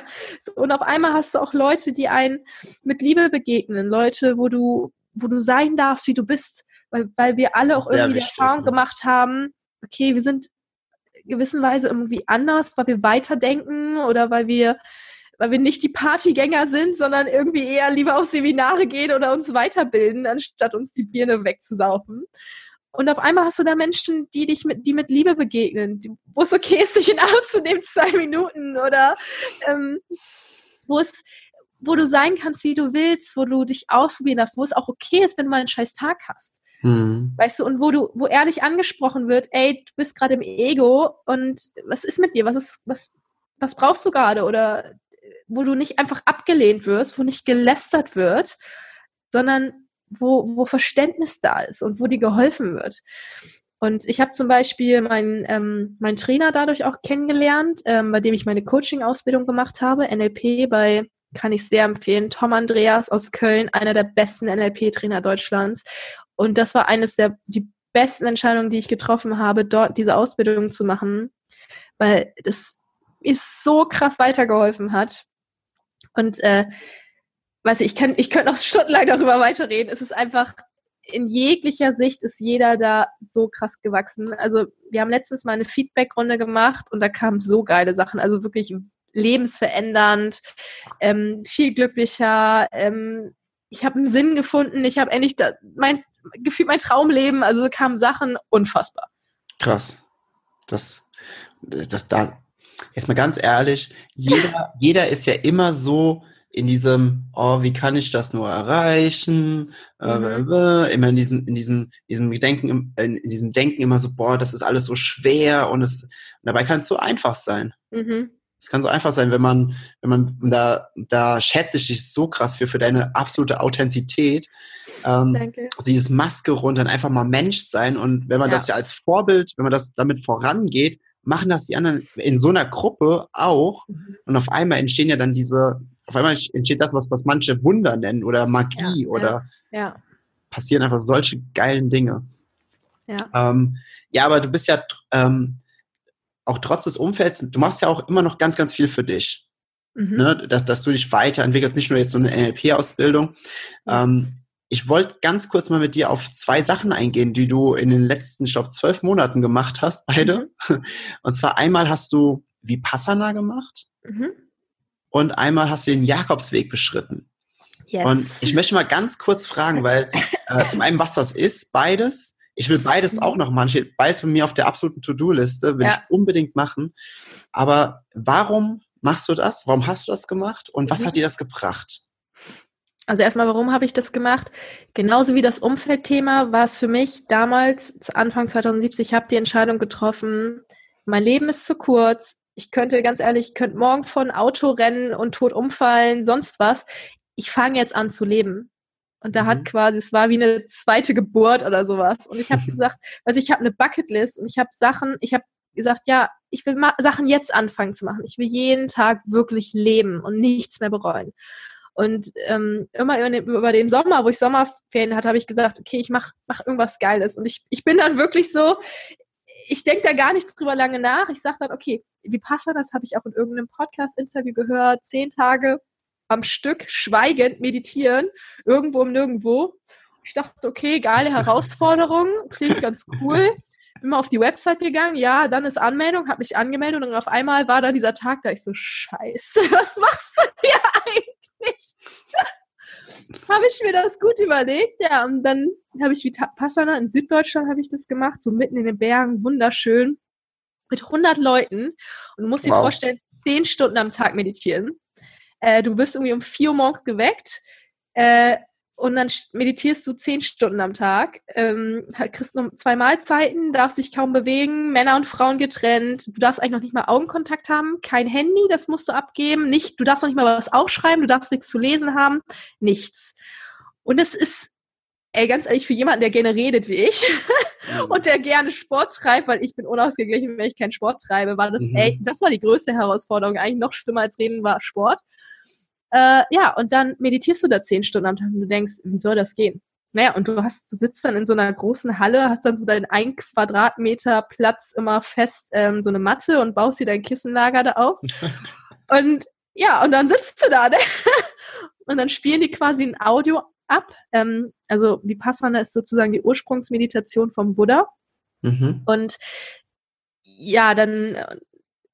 Und auf einmal hast du auch Leute, die einen mit Liebe begegnen, Leute, wo du, wo du sein darfst, wie du bist, weil, weil wir alle auch irgendwie wichtig, die Erfahrung ja. gemacht haben, okay, wir sind gewissenweise irgendwie anders, weil wir weiterdenken oder weil wir weil wir nicht die Partygänger sind, sondern irgendwie eher lieber auf Seminare gehen oder uns weiterbilden, anstatt uns die Birne wegzusaufen. Und auf einmal hast du da Menschen, die dich mit, die mit Liebe begegnen, wo es okay ist, sich in den Arm zu nehmen, zwei Minuten oder ähm, wo es, wo du sein kannst, wie du willst, wo du dich ausprobieren darfst, wo es auch okay ist, wenn du mal einen scheiß Tag hast. Mhm. Weißt du, und wo du, wo ehrlich angesprochen wird, ey, du bist gerade im Ego und was ist mit dir? Was ist, was, was brauchst du gerade? Oder wo du nicht einfach abgelehnt wirst, wo nicht gelästert wird, sondern wo, wo Verständnis da ist und wo dir geholfen wird. Und ich habe zum Beispiel meinen ähm, mein Trainer dadurch auch kennengelernt, ähm, bei dem ich meine Coaching-Ausbildung gemacht habe, NLP bei kann ich sehr empfehlen. Tom Andreas aus Köln, einer der besten NLP-Trainer Deutschlands. Und das war eines der die besten Entscheidungen, die ich getroffen habe, dort diese Ausbildung zu machen, weil das ist so krass weitergeholfen hat. Und äh, weiß ich, ich kann, ich könnte noch stundenlang darüber weiterreden. Es ist einfach in jeglicher Sicht ist jeder da so krass gewachsen. Also wir haben letztens mal eine Feedback-Runde gemacht und da kamen so geile Sachen, also wirklich lebensverändernd, ähm, viel glücklicher. Ähm, ich habe einen Sinn gefunden. Ich habe endlich da, mein gefühlt mein Traumleben. Also kamen Sachen unfassbar. Krass. Das, das da. Jetzt mal ganz ehrlich, jeder, jeder ist ja immer so in diesem, oh, wie kann ich das nur erreichen? Äh, mhm. Äh, immer in diesem, in diesem, diesem Denken, in diesem Denken immer so, boah, das ist alles so schwer und es, und dabei kann es so einfach sein. Mhm. Es kann so einfach sein, wenn man, wenn man, da, da schätze ich dich so krass für, für deine absolute Authentizität. Ähm, Danke. Also dieses Maske runter und einfach mal Mensch sein. Und wenn man ja. das ja als Vorbild, wenn man das damit vorangeht, machen das die anderen in so einer Gruppe auch. Mhm. Und auf einmal entstehen ja dann diese, auf einmal entsteht das, was, was manche Wunder nennen oder Magie ja, oder ja, passieren einfach solche geilen Dinge. Ja. Ähm, ja, aber du bist ja ähm, auch trotz des Umfelds, du machst ja auch immer noch ganz, ganz viel für dich. Mhm. Ne? Dass, dass du dich weiterentwickelst, nicht nur jetzt so eine NLP-Ausbildung. Yes. Ähm, ich wollte ganz kurz mal mit dir auf zwei Sachen eingehen, die du in den letzten, ich glaube, zwölf Monaten gemacht hast, beide. Mhm. Und zwar einmal hast du Vipassana gemacht mhm. und einmal hast du den Jakobsweg beschritten. Yes. Und ich möchte mal ganz kurz fragen, weil äh, zum einen, was das ist, beides. Ich will beides mhm. auch noch machen. Steht beides bei mir auf der absoluten To-Do-Liste, will ja. ich unbedingt machen. Aber warum machst du das? Warum hast du das gemacht? Und was mhm. hat dir das gebracht? Also erstmal, warum habe ich das gemacht? Genauso wie das Umfeldthema war es für mich damals, Anfang 2017, ich habe die Entscheidung getroffen, mein Leben ist zu kurz. Ich könnte, ganz ehrlich, ich könnte morgen von Auto rennen und tot umfallen, sonst was. Ich fange jetzt an zu leben. Und da mhm. hat quasi, es war wie eine zweite Geburt oder sowas. Und ich habe gesagt, also ich habe eine Bucketlist und ich habe Sachen, ich habe gesagt, ja, ich will Sachen jetzt anfangen zu machen. Ich will jeden Tag wirklich leben und nichts mehr bereuen. Und ähm, immer über den Sommer, wo ich Sommerferien hatte, habe ich gesagt, okay, ich mache mach irgendwas Geiles. Und ich, ich bin dann wirklich so, ich denke da gar nicht drüber lange nach. Ich sage dann, okay, wie passt das? Habe ich auch in irgendeinem Podcast-Interview gehört. Zehn Tage am Stück schweigend meditieren, irgendwo im Nirgendwo. Ich dachte, okay, geile Herausforderung, klingt ganz cool. Bin mal auf die Website gegangen, ja, dann ist Anmeldung, habe mich angemeldet und auf einmal war da dieser Tag, da ich so, scheiße, was machst du hier eigentlich? habe ich mir das gut überlegt, ja, und dann habe ich wie Passana in Süddeutschland habe ich das gemacht, so mitten in den Bergen, wunderschön, mit 100 Leuten und du musst wow. dir vorstellen, 10 Stunden am Tag meditieren. Äh, du wirst irgendwie um vier Uhr morgens geweckt äh, und dann meditierst du zehn Stunden am Tag, ähm, kriegst nur zwei Mahlzeiten, darfst dich kaum bewegen, Männer und Frauen getrennt, du darfst eigentlich noch nicht mal Augenkontakt haben, kein Handy, das musst du abgeben, nicht, du darfst noch nicht mal was aufschreiben, du darfst nichts zu lesen haben, nichts. Und es ist ey, ganz ehrlich, für jemanden, der gerne redet wie ich mhm. und der gerne Sport treibt, weil ich bin unausgeglichen, wenn ich keinen Sport treibe, war das, mhm. ey, das war die größte Herausforderung. Eigentlich noch schlimmer als reden war Sport. Äh, ja, und dann meditierst du da zehn Stunden am Tag und du denkst, wie soll das gehen? Naja, und du hast, du sitzt dann in so einer großen Halle, hast dann so deinen ein Quadratmeter Platz immer fest, ähm, so eine Matte und baust dir dein Kissenlager da auf. und ja, und dann sitzt du da, ne? Und dann spielen die quasi ein Audio ab. Ähm, also Vipassana ist sozusagen die Ursprungsmeditation vom Buddha. Mhm. Und ja, dann äh,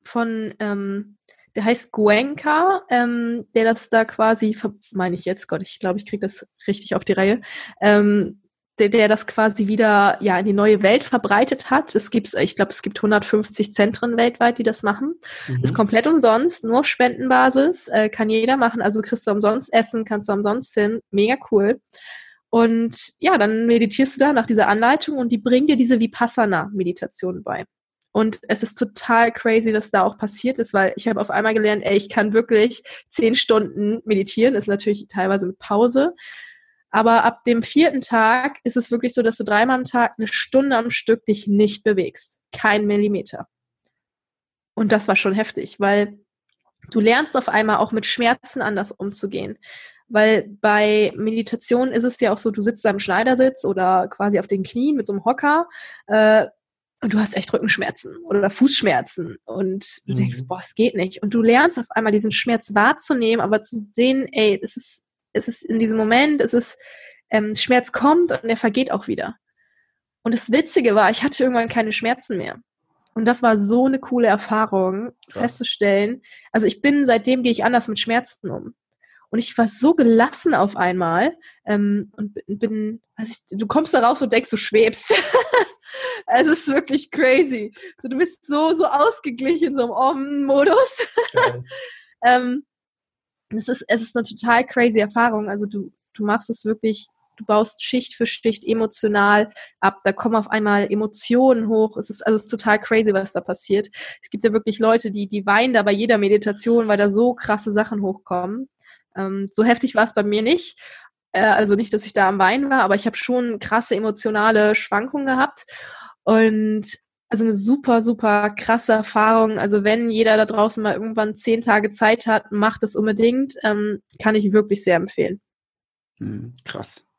von, ähm, der heißt Guenka, ähm, der das da quasi, meine ich jetzt, Gott, ich glaube, ich kriege das richtig auf die Reihe, ähm, der, der das quasi wieder ja in die neue Welt verbreitet hat. Es gibt, ich glaube, es gibt 150 Zentren weltweit, die das machen. Mhm. Ist komplett umsonst, nur Spendenbasis, äh, kann jeder machen. Also kriegst du umsonst Essen, kannst du umsonst hin. Mega cool. Und ja, dann meditierst du da nach dieser Anleitung und die bringen dir diese Vipassana-Meditation bei. Und es ist total crazy, was da auch passiert ist, weil ich habe auf einmal gelernt, ey, ich kann wirklich zehn Stunden meditieren, ist natürlich teilweise mit Pause. Aber ab dem vierten Tag ist es wirklich so, dass du dreimal am Tag eine Stunde am Stück dich nicht bewegst. Kein Millimeter. Und das war schon heftig, weil du lernst auf einmal auch mit Schmerzen anders umzugehen. Weil bei Meditation ist es ja auch so, du sitzt da im Schneidersitz oder quasi auf den Knien mit so einem Hocker äh, und du hast echt Rückenschmerzen oder Fußschmerzen und du mhm. denkst, boah, es geht nicht. Und du lernst auf einmal diesen Schmerz wahrzunehmen, aber zu sehen, ey, es ist es ist in diesem Moment, es ist, ähm, Schmerz kommt und er vergeht auch wieder. Und das Witzige war, ich hatte irgendwann keine Schmerzen mehr. Und das war so eine coole Erfahrung, Krass. festzustellen. Also ich bin, seitdem gehe ich anders mit Schmerzen um. Und ich war so gelassen auf einmal ähm, und bin, weiß ich, du kommst da raus und denkst, du schwebst. es ist wirklich crazy. So, du bist so, so ausgeglichen, so im Om-Modus. ähm, es ist, es ist eine total crazy Erfahrung. Also du, du machst es wirklich, du baust Schicht für Schicht emotional ab. Da kommen auf einmal Emotionen hoch. Es ist, also es ist total crazy, was da passiert. Es gibt ja wirklich Leute, die, die weinen da bei jeder Meditation, weil da so krasse Sachen hochkommen. Ähm, so heftig war es bei mir nicht. Äh, also nicht, dass ich da am Weinen war, aber ich habe schon krasse emotionale Schwankungen gehabt. Und also eine super, super krasse Erfahrung. Also wenn jeder da draußen mal irgendwann zehn Tage Zeit hat, macht es unbedingt. Ähm, kann ich wirklich sehr empfehlen. Hm, krass.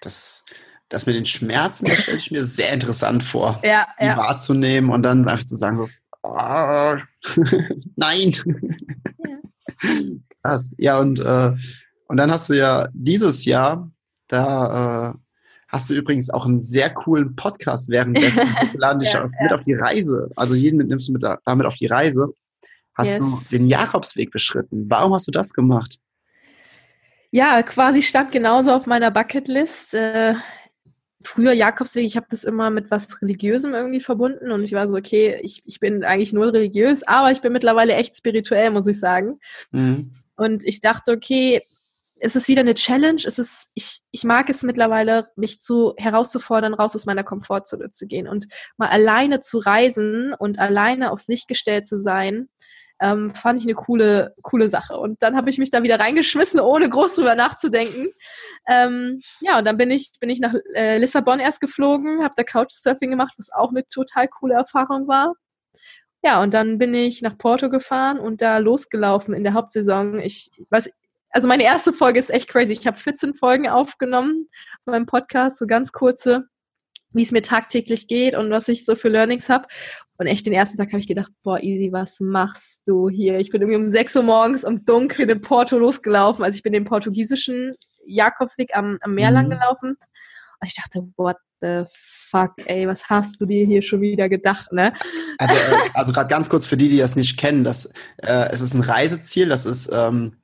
Das, das mit den Schmerzen, das stelle ich mir sehr interessant vor, ja, ja. wahrzunehmen und dann einfach zu sagen so, oh, nein. Ja. Krass. Ja, und, äh, und dann hast du ja dieses Jahr da äh, Hast du übrigens auch einen sehr coolen Podcast währenddessen. Wir laden dich ja, mit ja. auf die Reise. Also jeden nimmst du mit, damit auf die Reise. Hast yes. du den Jakobsweg beschritten? Warum hast du das gemacht? Ja, quasi stand genauso auf meiner Bucketlist. Äh, früher Jakobsweg, ich habe das immer mit was Religiösem irgendwie verbunden und ich war so, okay, ich, ich bin eigentlich null religiös, aber ich bin mittlerweile echt spirituell, muss ich sagen. Mhm. Und ich dachte, okay, es ist wieder eine Challenge. Es ist, ich, ich mag es mittlerweile, mich zu herauszufordern, raus aus meiner Komfortzone zu gehen und mal alleine zu reisen und alleine auf sich gestellt zu sein. Ähm, fand ich eine coole, coole Sache. Und dann habe ich mich da wieder reingeschmissen, ohne groß drüber nachzudenken. Ähm, ja, und dann bin ich, bin ich nach äh, Lissabon erst geflogen, habe da Couchsurfing gemacht, was auch eine total coole Erfahrung war. Ja, und dann bin ich nach Porto gefahren und da losgelaufen in der Hauptsaison. Ich weiß, also meine erste Folge ist echt crazy. Ich habe 14 Folgen aufgenommen beim Podcast, so ganz kurze, wie es mir tagtäglich geht und was ich so für Learnings habe. Und echt den ersten Tag habe ich gedacht, boah, Easy, was machst du hier? Ich bin irgendwie um 6 Uhr morgens im Dunkeln in Porto losgelaufen. Also ich bin den portugiesischen Jakobsweg am, am Meer mhm. lang gelaufen. Und ich dachte, what the fuck, ey, was hast du dir hier schon wieder gedacht, ne? Also, äh, also gerade ganz kurz für die, die das nicht kennen, das, äh, es ist ein Reiseziel, das ist ähm,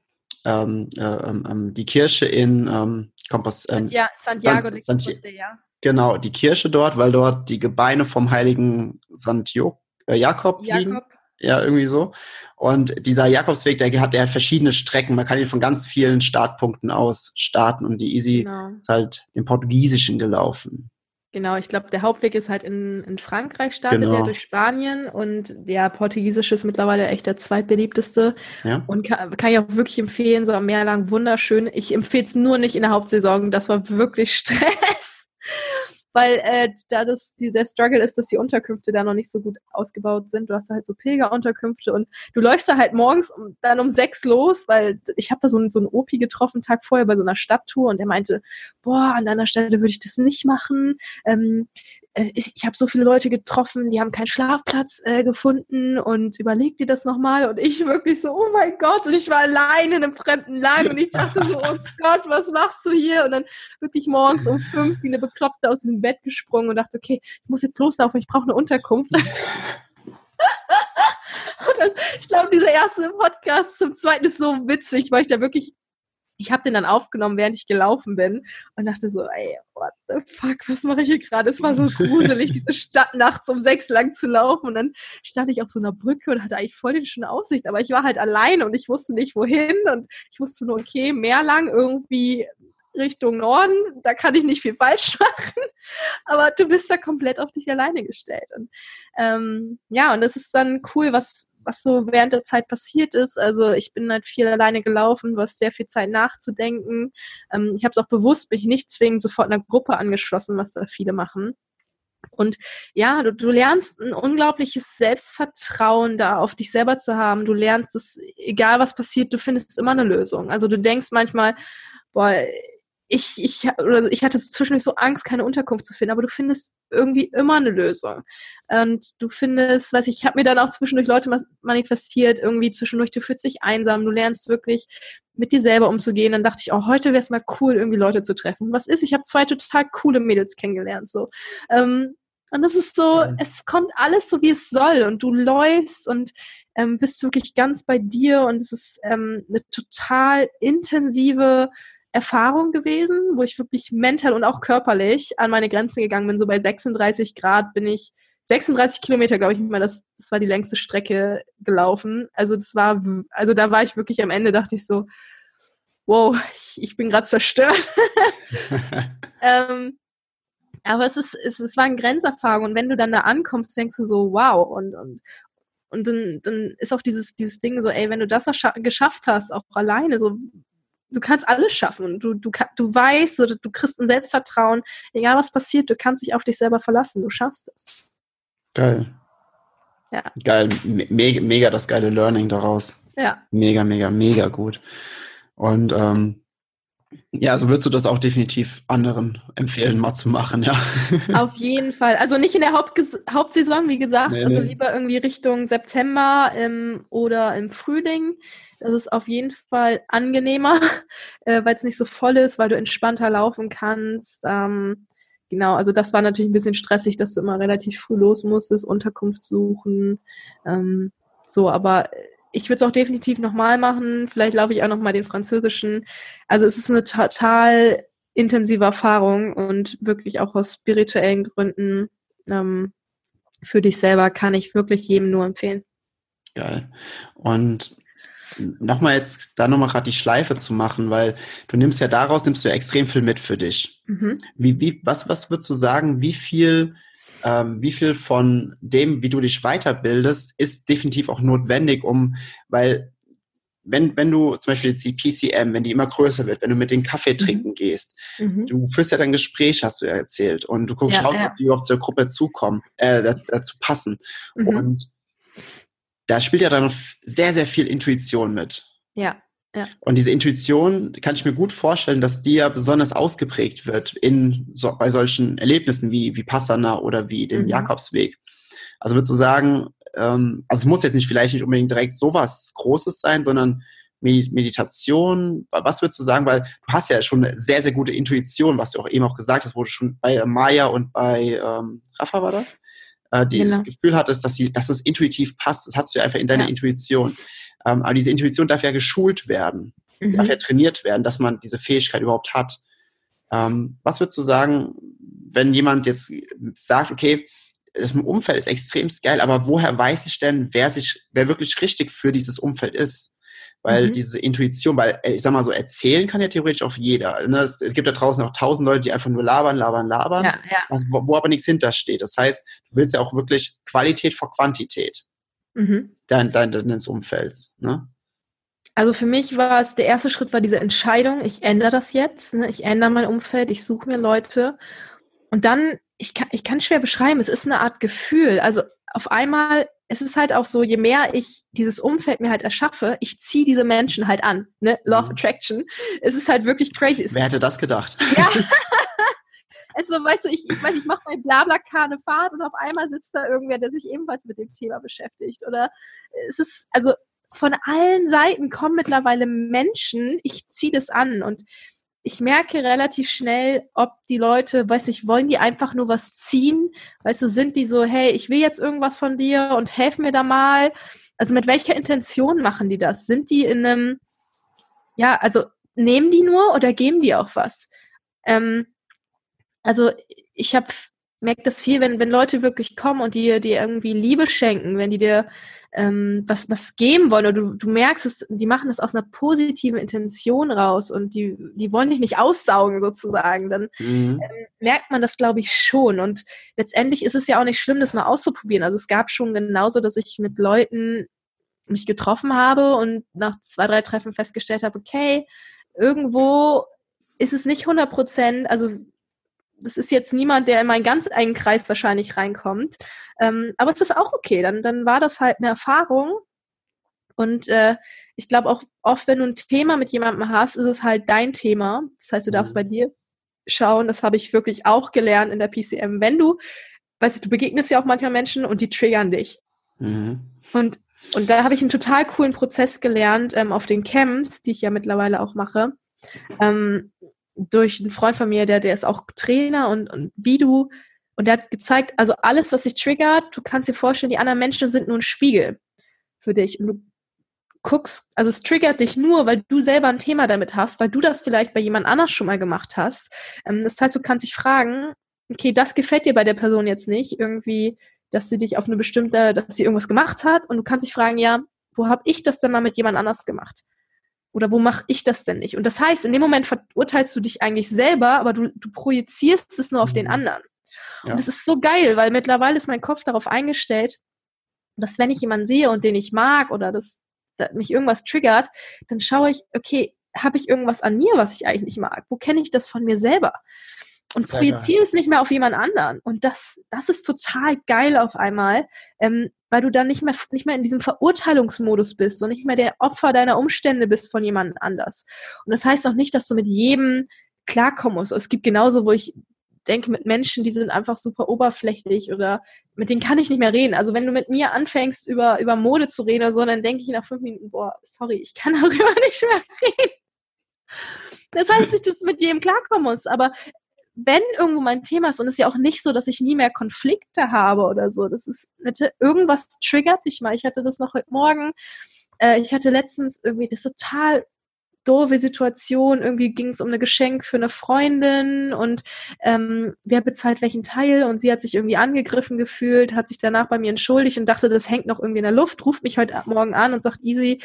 ähm, äh, ähm, ähm, die Kirche in ähm, Kompos, ähm, ja, Santiago San, de Compostela. Genau, die Kirche dort, weil dort die Gebeine vom heiligen Santiago, äh, Jakob, Jakob liegen. Ja, irgendwie so. Und dieser Jakobsweg, der hat ja verschiedene Strecken. Man kann ihn von ganz vielen Startpunkten aus starten und die Easy genau. ist halt im Portugiesischen gelaufen. Genau, ich glaube, der Hauptweg ist halt in, in Frankreich startet, genau. der durch Spanien und der portugiesische ist mittlerweile echt der zweitbeliebteste ja. und kann, kann ich auch wirklich empfehlen, so am Meer lang wunderschön. Ich empfehle es nur nicht in der Hauptsaison, das war wirklich Stress weil äh, da das, die, der Struggle ist, dass die Unterkünfte da noch nicht so gut ausgebaut sind. Du hast da halt so Pilgerunterkünfte und du läufst da halt morgens um, dann um sechs los, weil ich habe da so, einen, so einen Opi getroffen, Tag vorher bei so einer Stadttour und der meinte, boah, an deiner Stelle würde ich das nicht machen. Ähm, äh, ich, ich habe so viele Leute getroffen, die haben keinen Schlafplatz äh, gefunden und überleg dir das nochmal. Und ich wirklich so, oh mein Gott, und ich war allein in einem fremden Land und ich dachte so, oh Gott, was machst du hier? Und dann wirklich morgens um fünf wie eine Bekloppte aus diesem Bett gesprungen und dachte, okay, ich muss jetzt loslaufen, ich brauche eine Unterkunft. Das, ich glaube, dieser erste Podcast zum zweiten ist so witzig, weil ich da wirklich ich habe den dann aufgenommen, während ich gelaufen bin und dachte so, ey, what the fuck, was mache ich hier gerade? Es war so gruselig, diese Stadt nachts um sechs lang zu laufen und dann stand ich auf so einer Brücke und hatte eigentlich voll die schöne Aussicht, aber ich war halt alleine und ich wusste nicht wohin und ich wusste nur, okay, mehr lang irgendwie Richtung Norden, da kann ich nicht viel falsch machen, aber du bist da komplett auf dich alleine gestellt. Und ähm, ja, und das ist dann cool, was, was so während der Zeit passiert ist. Also ich bin halt viel alleine gelaufen, hast sehr viel Zeit nachzudenken. Ähm, ich habe es auch bewusst, mich nicht zwingend sofort einer Gruppe angeschlossen, was da viele machen. Und ja, du, du lernst ein unglaubliches Selbstvertrauen da auf dich selber zu haben. Du lernst es, egal was passiert, du findest immer eine Lösung. Also du denkst manchmal, boah, ich, ich, oder ich hatte zwischendurch so Angst, keine Unterkunft zu finden, aber du findest irgendwie immer eine Lösung. Und du findest, weiß ich, ich habe mir dann auch zwischendurch Leute manifestiert, irgendwie zwischendurch, du fühlst dich einsam, du lernst wirklich mit dir selber umzugehen. Dann dachte ich, oh, heute wäre es mal cool, irgendwie Leute zu treffen. Was ist? Ich habe zwei total coole Mädels kennengelernt. So. Ähm, und das ist so, ja. es kommt alles so, wie es soll. Und du läufst und ähm, bist wirklich ganz bei dir. Und es ist ähm, eine total intensive Erfahrung gewesen, wo ich wirklich mental und auch körperlich an meine Grenzen gegangen bin. So bei 36 Grad bin ich 36 Kilometer, glaube ich, mal, das, das war die längste Strecke gelaufen. Also das war, also da war ich wirklich am Ende, dachte ich so, wow, ich, ich bin gerade zerstört. ähm, aber es ist, es, es war eine Grenzerfahrung und wenn du dann da ankommst, denkst du so, wow, und, und, und dann, dann ist auch dieses, dieses Ding so, ey, wenn du das geschafft hast, auch alleine, so, du kannst alles schaffen. Du, du, du weißt oder du kriegst ein Selbstvertrauen, egal was passiert, du kannst dich auf dich selber verlassen, du schaffst es. Geil. Ja. Geil, mega, mega das geile Learning daraus. Ja. Mega, mega, mega gut. Und ähm, ja, also würdest du das auch definitiv anderen empfehlen, mal zu machen, ja. Auf jeden Fall. Also nicht in der Hauptges Hauptsaison, wie gesagt, nee, also nee. lieber irgendwie Richtung September ähm, oder im Frühling. Das ist auf jeden Fall angenehmer, äh, weil es nicht so voll ist, weil du entspannter laufen kannst. Ähm, genau, also das war natürlich ein bisschen stressig, dass du immer relativ früh los musstest, Unterkunft suchen. Ähm, so, aber ich würde es auch definitiv nochmal machen. Vielleicht laufe ich auch nochmal den französischen. Also es ist eine total intensive Erfahrung und wirklich auch aus spirituellen Gründen ähm, für dich selber kann ich wirklich jedem nur empfehlen. Geil. Und nochmal jetzt da nochmal gerade die Schleife zu machen, weil du nimmst ja daraus, nimmst du ja extrem viel mit für dich. Mhm. Wie, wie, was, was würdest du sagen, wie viel, ähm, wie viel von dem, wie du dich weiterbildest, ist definitiv auch notwendig, um, weil wenn, wenn du zum Beispiel jetzt die PCM, wenn die immer größer wird, wenn du mit den Kaffee mhm. trinken mhm. gehst, mhm. du führst ja dein Gespräch, hast du ja erzählt, und du guckst, ja, schaust, ja. ob die überhaupt zur Gruppe zukommen, äh, dazu passen. Mhm. Und da spielt ja dann noch sehr, sehr viel Intuition mit. Ja. Ja. Und diese Intuition kann ich mir gut vorstellen, dass die ja besonders ausgeprägt wird in so, bei solchen Erlebnissen wie, wie Passana oder wie dem mhm. Jakobsweg. Also würdest du sagen, ähm, also es muss jetzt nicht vielleicht nicht unbedingt direkt sowas Großes sein, sondern Meditation, was würdest du sagen, weil du hast ja schon eine sehr, sehr gute Intuition, was du auch eben auch gesagt hast, wo du schon bei Maya und bei ähm, Rafa war das? äh, dieses genau. Gefühl hattest, dass, sie, dass es intuitiv passt. Das hast du ja einfach in deiner ja. Intuition. Ähm, aber diese Intuition darf ja geschult werden, mhm. darf ja trainiert werden, dass man diese Fähigkeit überhaupt hat. Ähm, was würdest du sagen, wenn jemand jetzt sagt, okay, das Umfeld ist extrem geil, aber woher weiß ich denn, wer sich, wer wirklich richtig für dieses Umfeld ist? Weil mhm. diese Intuition, weil äh, ich sag mal so, erzählen kann ja theoretisch auch jeder. Ne? Es, es, gibt da draußen auch tausend Leute, die einfach nur labern, labern, labern, ja, ja. Was, wo, wo, aber nichts hintersteht. Das heißt, du willst ja auch wirklich Qualität vor Quantität mhm. dein, dein, deines Umfelds. Ne? Also für mich war es, der erste Schritt war diese Entscheidung, ich ändere das jetzt, ne? ich ändere mein Umfeld, ich suche mir Leute. Und dann, ich kann, ich kann schwer beschreiben, es ist eine Art Gefühl. Also auf einmal es ist halt auch so, je mehr ich dieses Umfeld mir halt erschaffe, ich ziehe diese Menschen halt an. Ne? Law of mhm. Attraction. Es ist halt wirklich crazy. Wer hätte das gedacht? Ja. Also, weißt du, ich, ich weiß, ich mache mein Blablacar eine Fahrt und auf einmal sitzt da irgendwer, der sich ebenfalls mit dem Thema beschäftigt. Oder es ist, also von allen Seiten kommen mittlerweile Menschen, ich ziehe das an und ich merke relativ schnell, ob die Leute, weiß nicht, wollen die einfach nur was ziehen? Weißt du, sind die so, hey, ich will jetzt irgendwas von dir und helf mir da mal. Also mit welcher Intention machen die das? Sind die in einem, ja, also nehmen die nur oder geben die auch was? Ähm, also ich habe merke das viel, wenn, wenn Leute wirklich kommen und dir, dir irgendwie Liebe schenken, wenn die dir ähm, was, was geben wollen oder du, du merkst es, die machen das aus einer positiven Intention raus und die, die wollen dich nicht aussaugen sozusagen, dann mhm. ähm, merkt man das, glaube ich, schon. Und letztendlich ist es ja auch nicht schlimm, das mal auszuprobieren. Also es gab schon genauso, dass ich mit Leuten mich getroffen habe und nach zwei, drei Treffen festgestellt habe, okay, irgendwo ist es nicht 100 Prozent, also das ist jetzt niemand, der in meinen ganz engen Kreis wahrscheinlich reinkommt. Ähm, aber es ist auch okay. Dann, dann war das halt eine Erfahrung. Und äh, ich glaube auch oft, wenn du ein Thema mit jemandem hast, ist es halt dein Thema. Das heißt, du darfst mhm. bei dir schauen. Das habe ich wirklich auch gelernt in der PCM. Wenn du, weißt du, du begegnest ja auch manchmal Menschen und die triggern dich. Mhm. Und, und da habe ich einen total coolen Prozess gelernt ähm, auf den Camps, die ich ja mittlerweile auch mache. Ähm, durch einen Freund von mir, der, der ist auch Trainer und, und wie du, und der hat gezeigt, also alles, was dich triggert, du kannst dir vorstellen, die anderen Menschen sind nur ein Spiegel für dich. Und du guckst, also es triggert dich nur, weil du selber ein Thema damit hast, weil du das vielleicht bei jemand anders schon mal gemacht hast. Ähm, das heißt, du kannst dich fragen, okay, das gefällt dir bei der Person jetzt nicht, irgendwie, dass sie dich auf eine bestimmte, dass sie irgendwas gemacht hat. Und du kannst dich fragen, ja, wo habe ich das denn mal mit jemand anders gemacht? Oder wo mache ich das denn nicht? Und das heißt, in dem Moment verurteilst du dich eigentlich selber, aber du, du projizierst es nur auf mhm. den anderen. Ja. Und das ist so geil, weil mittlerweile ist mein Kopf darauf eingestellt, dass wenn ich jemanden sehe und den ich mag oder das, das mich irgendwas triggert, dann schaue ich, okay, habe ich irgendwas an mir, was ich eigentlich nicht mag? Wo kenne ich das von mir selber? und projiziere es nicht mehr auf jemand anderen. Und das, das ist total geil auf einmal, ähm, weil du dann nicht mehr, nicht mehr in diesem Verurteilungsmodus bist und nicht mehr der Opfer deiner Umstände bist von jemand anders. Und das heißt auch nicht, dass du mit jedem klarkommen musst. Es gibt genauso, wo ich denke, mit Menschen, die sind einfach super oberflächlich oder mit denen kann ich nicht mehr reden. Also wenn du mit mir anfängst, über, über Mode zu reden oder so, dann denke ich nach fünf Minuten, boah, sorry, ich kann darüber nicht mehr reden. Das heißt nicht, dass du mit jedem klarkommen musst, aber wenn irgendwo mein Thema ist, und es ist ja auch nicht so, dass ich nie mehr Konflikte habe oder so, das ist, irgendwas triggert dich mal. Ich hatte das noch heute Morgen. Äh, ich hatte letztens irgendwie das total doofe Situation. Irgendwie ging es um ein Geschenk für eine Freundin und ähm, wer bezahlt welchen Teil und sie hat sich irgendwie angegriffen gefühlt, hat sich danach bei mir entschuldigt und dachte, das hängt noch irgendwie in der Luft, ruft mich heute Morgen an und sagt, Easy,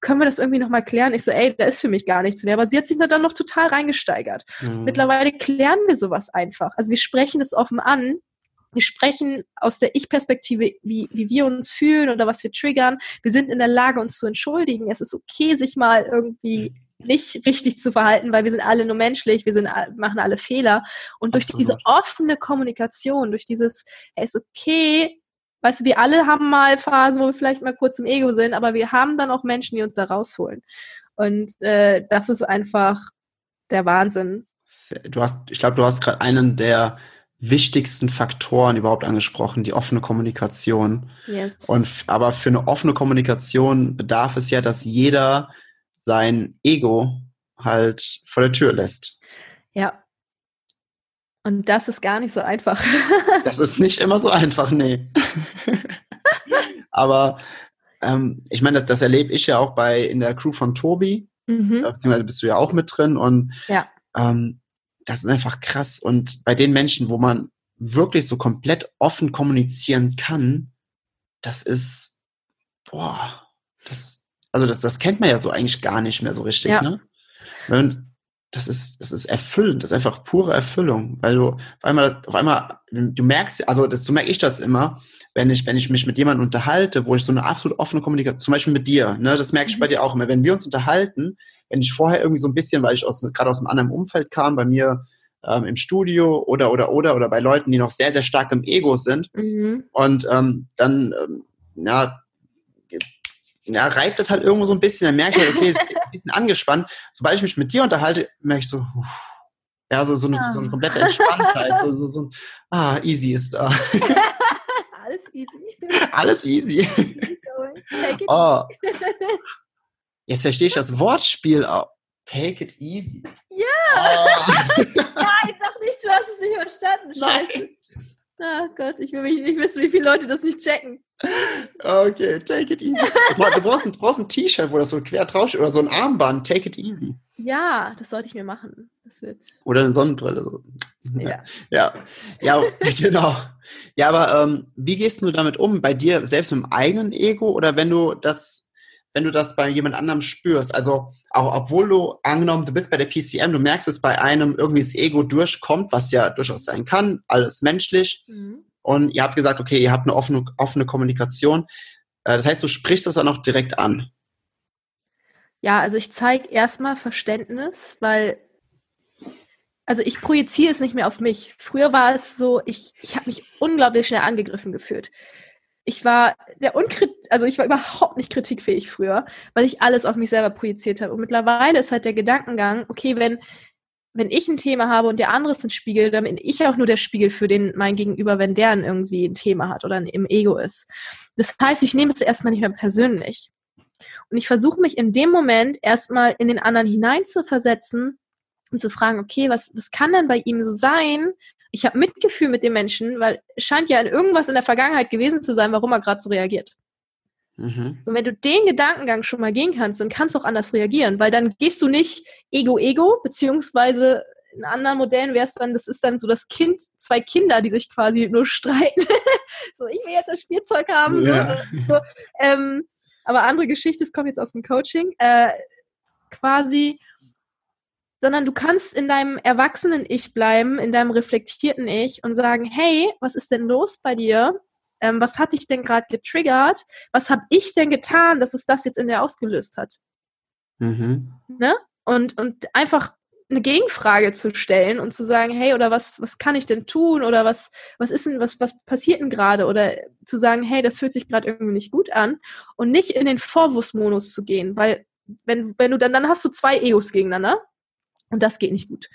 können wir das irgendwie nochmal klären? Ich so, ey, da ist für mich gar nichts mehr. Aber sie hat sich dann noch total reingesteigert. Mhm. Mittlerweile klären wir sowas einfach. Also wir sprechen es offen an wir sprechen aus der Ich-Perspektive, wie, wie wir uns fühlen oder was wir triggern. Wir sind in der Lage, uns zu entschuldigen. Es ist okay, sich mal irgendwie nicht richtig zu verhalten, weil wir sind alle nur menschlich, wir sind, machen alle Fehler. Und durch Absolut. diese offene Kommunikation, durch dieses, hey, ist okay, weißt du, wir alle haben mal Phasen, wo wir vielleicht mal kurz im Ego sind, aber wir haben dann auch Menschen, die uns da rausholen. Und äh, das ist einfach der Wahnsinn. Du hast, ich glaube, du hast gerade einen der wichtigsten Faktoren überhaupt angesprochen, die offene Kommunikation. Yes. Und aber für eine offene Kommunikation bedarf es ja, dass jeder sein Ego halt vor der Tür lässt. Ja. Und das ist gar nicht so einfach. das ist nicht immer so einfach, nee. Aber ähm, ich meine, das, das erlebe ich ja auch bei in der Crew von Tobi, mhm. Beziehungsweise bist du ja auch mit drin und ja. ähm, das ist einfach krass. Und bei den Menschen, wo man wirklich so komplett offen kommunizieren kann, das ist, boah, das, also das, das kennt man ja so eigentlich gar nicht mehr so richtig, ja. ne? Und das ist, das ist erfüllend, das ist einfach pure Erfüllung, weil du auf einmal, auf einmal, du merkst, also das, so merke ich das immer, wenn ich, wenn ich mich mit jemandem unterhalte, wo ich so eine absolut offene Kommunikation, zum Beispiel mit dir, ne, das merke ich bei mhm. dir auch immer, wenn wir uns unterhalten, wenn ich vorher irgendwie so ein bisschen, weil ich aus, gerade aus einem anderen Umfeld kam, bei mir ähm, im Studio oder, oder, oder, oder bei Leuten, die noch sehr, sehr stark im Ego sind mhm. und ähm, dann, ähm, ja, ja, reibt das halt irgendwo so ein bisschen, dann merke ich, okay, ist ein bisschen angespannt. Sobald ich mich mit dir unterhalte, merke ich so, Ja, so, so, eine, so eine komplette Entspanntheit. so, so, so, ah, easy ist da. Alles easy. Alles easy. oh. Jetzt verstehe ich das Wortspiel auch. Take it easy. Ja! Oh. Nein, sag nicht, du hast es nicht verstanden. Scheiße. Nein. Ach Gott, ich will nicht wissen, wie viele Leute das nicht checken. Okay, take it easy. Du brauchst ein, ein T-Shirt, wo das so quer drauf oder so ein Armband. Take it easy. Ja, das sollte ich mir machen. Das wird. Oder eine Sonnenbrille. So. Ja. Ja, ja, genau. Ja, aber ähm, wie gehst du damit um? Bei dir selbst mit dem eigenen Ego oder wenn du das wenn du das bei jemand anderem spürst. Also auch obwohl du angenommen, du bist bei der PCM, du merkst es bei einem irgendwie das Ego durchkommt, was ja durchaus sein kann, alles menschlich. Mhm. Und ihr habt gesagt, okay, ihr habt eine offene, offene Kommunikation. Äh, das heißt, du sprichst das dann auch direkt an. Ja, also ich zeige erstmal Verständnis, weil also ich projiziere es nicht mehr auf mich. Früher war es so, ich, ich habe mich unglaublich schnell angegriffen gefühlt ich war der unkrit also ich war überhaupt nicht kritikfähig früher, weil ich alles auf mich selber projiziert habe. Und mittlerweile ist halt der Gedankengang, okay, wenn wenn ich ein Thema habe und der andere ist ein Spiegel, dann bin ich auch nur der Spiegel für den mein Gegenüber, wenn der irgendwie ein Thema hat oder im Ego ist. Das heißt, ich nehme es erstmal nicht mehr persönlich. Und ich versuche mich in dem Moment erstmal in den anderen hineinzuversetzen und zu fragen, okay, was, was kann denn bei ihm so sein, ich habe Mitgefühl mit dem Menschen, weil es scheint ja in irgendwas in der Vergangenheit gewesen zu sein, warum er gerade so reagiert. Mhm. Und wenn du den Gedankengang schon mal gehen kannst, dann kannst du auch anders reagieren, weil dann gehst du nicht Ego-Ego, beziehungsweise in anderen Modellen wäre es dann, das ist dann so das Kind, zwei Kinder, die sich quasi nur streiten. so, ich will jetzt das Spielzeug haben. Ja. So, ähm, aber andere Geschichte, das kommt jetzt aus dem Coaching. Äh, quasi sondern du kannst in deinem erwachsenen Ich bleiben, in deinem reflektierten Ich und sagen, hey, was ist denn los bei dir? Ähm, was hat dich denn gerade getriggert? Was habe ich denn getan, dass es das jetzt in dir ausgelöst hat? Mhm. Ne? Und, und einfach eine Gegenfrage zu stellen und zu sagen, hey, oder was, was kann ich denn tun? Oder was, was ist denn, was, was passiert denn gerade? Oder zu sagen, hey, das fühlt sich gerade irgendwie nicht gut an und nicht in den Vorwurfsmodus zu gehen, weil wenn, wenn du dann, dann hast du zwei Egos gegeneinander und das geht nicht gut.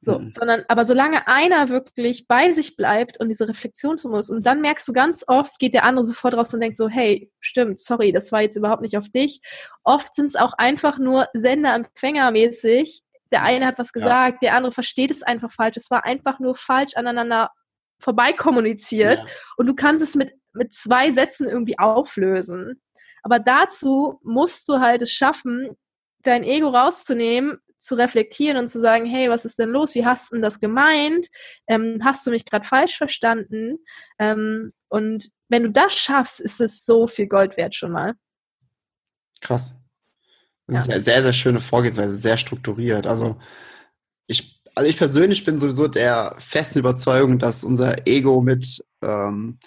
So, mhm. sondern, aber solange einer wirklich bei sich bleibt und diese Reflexion tun muss, und dann merkst du ganz oft, geht der andere sofort raus und denkt so, hey, stimmt, sorry, das war jetzt überhaupt nicht auf dich. Oft sind es auch einfach nur Sender-Empfänger-mäßig. Der eine hat was gesagt, ja. der andere versteht es einfach falsch. Es war einfach nur falsch aneinander vorbeikommuniziert. Ja. Und du kannst es mit, mit zwei Sätzen irgendwie auflösen. Aber dazu musst du halt es schaffen, dein Ego rauszunehmen, zu reflektieren und zu sagen, hey, was ist denn los? Wie hast du denn das gemeint? Ähm, hast du mich gerade falsch verstanden? Ähm, und wenn du das schaffst, ist es so viel Gold wert schon mal. Krass. Das ja. ist eine sehr, sehr schöne Vorgehensweise, sehr strukturiert. Also ich, also ich persönlich bin sowieso der festen Überzeugung, dass unser Ego mit ähm,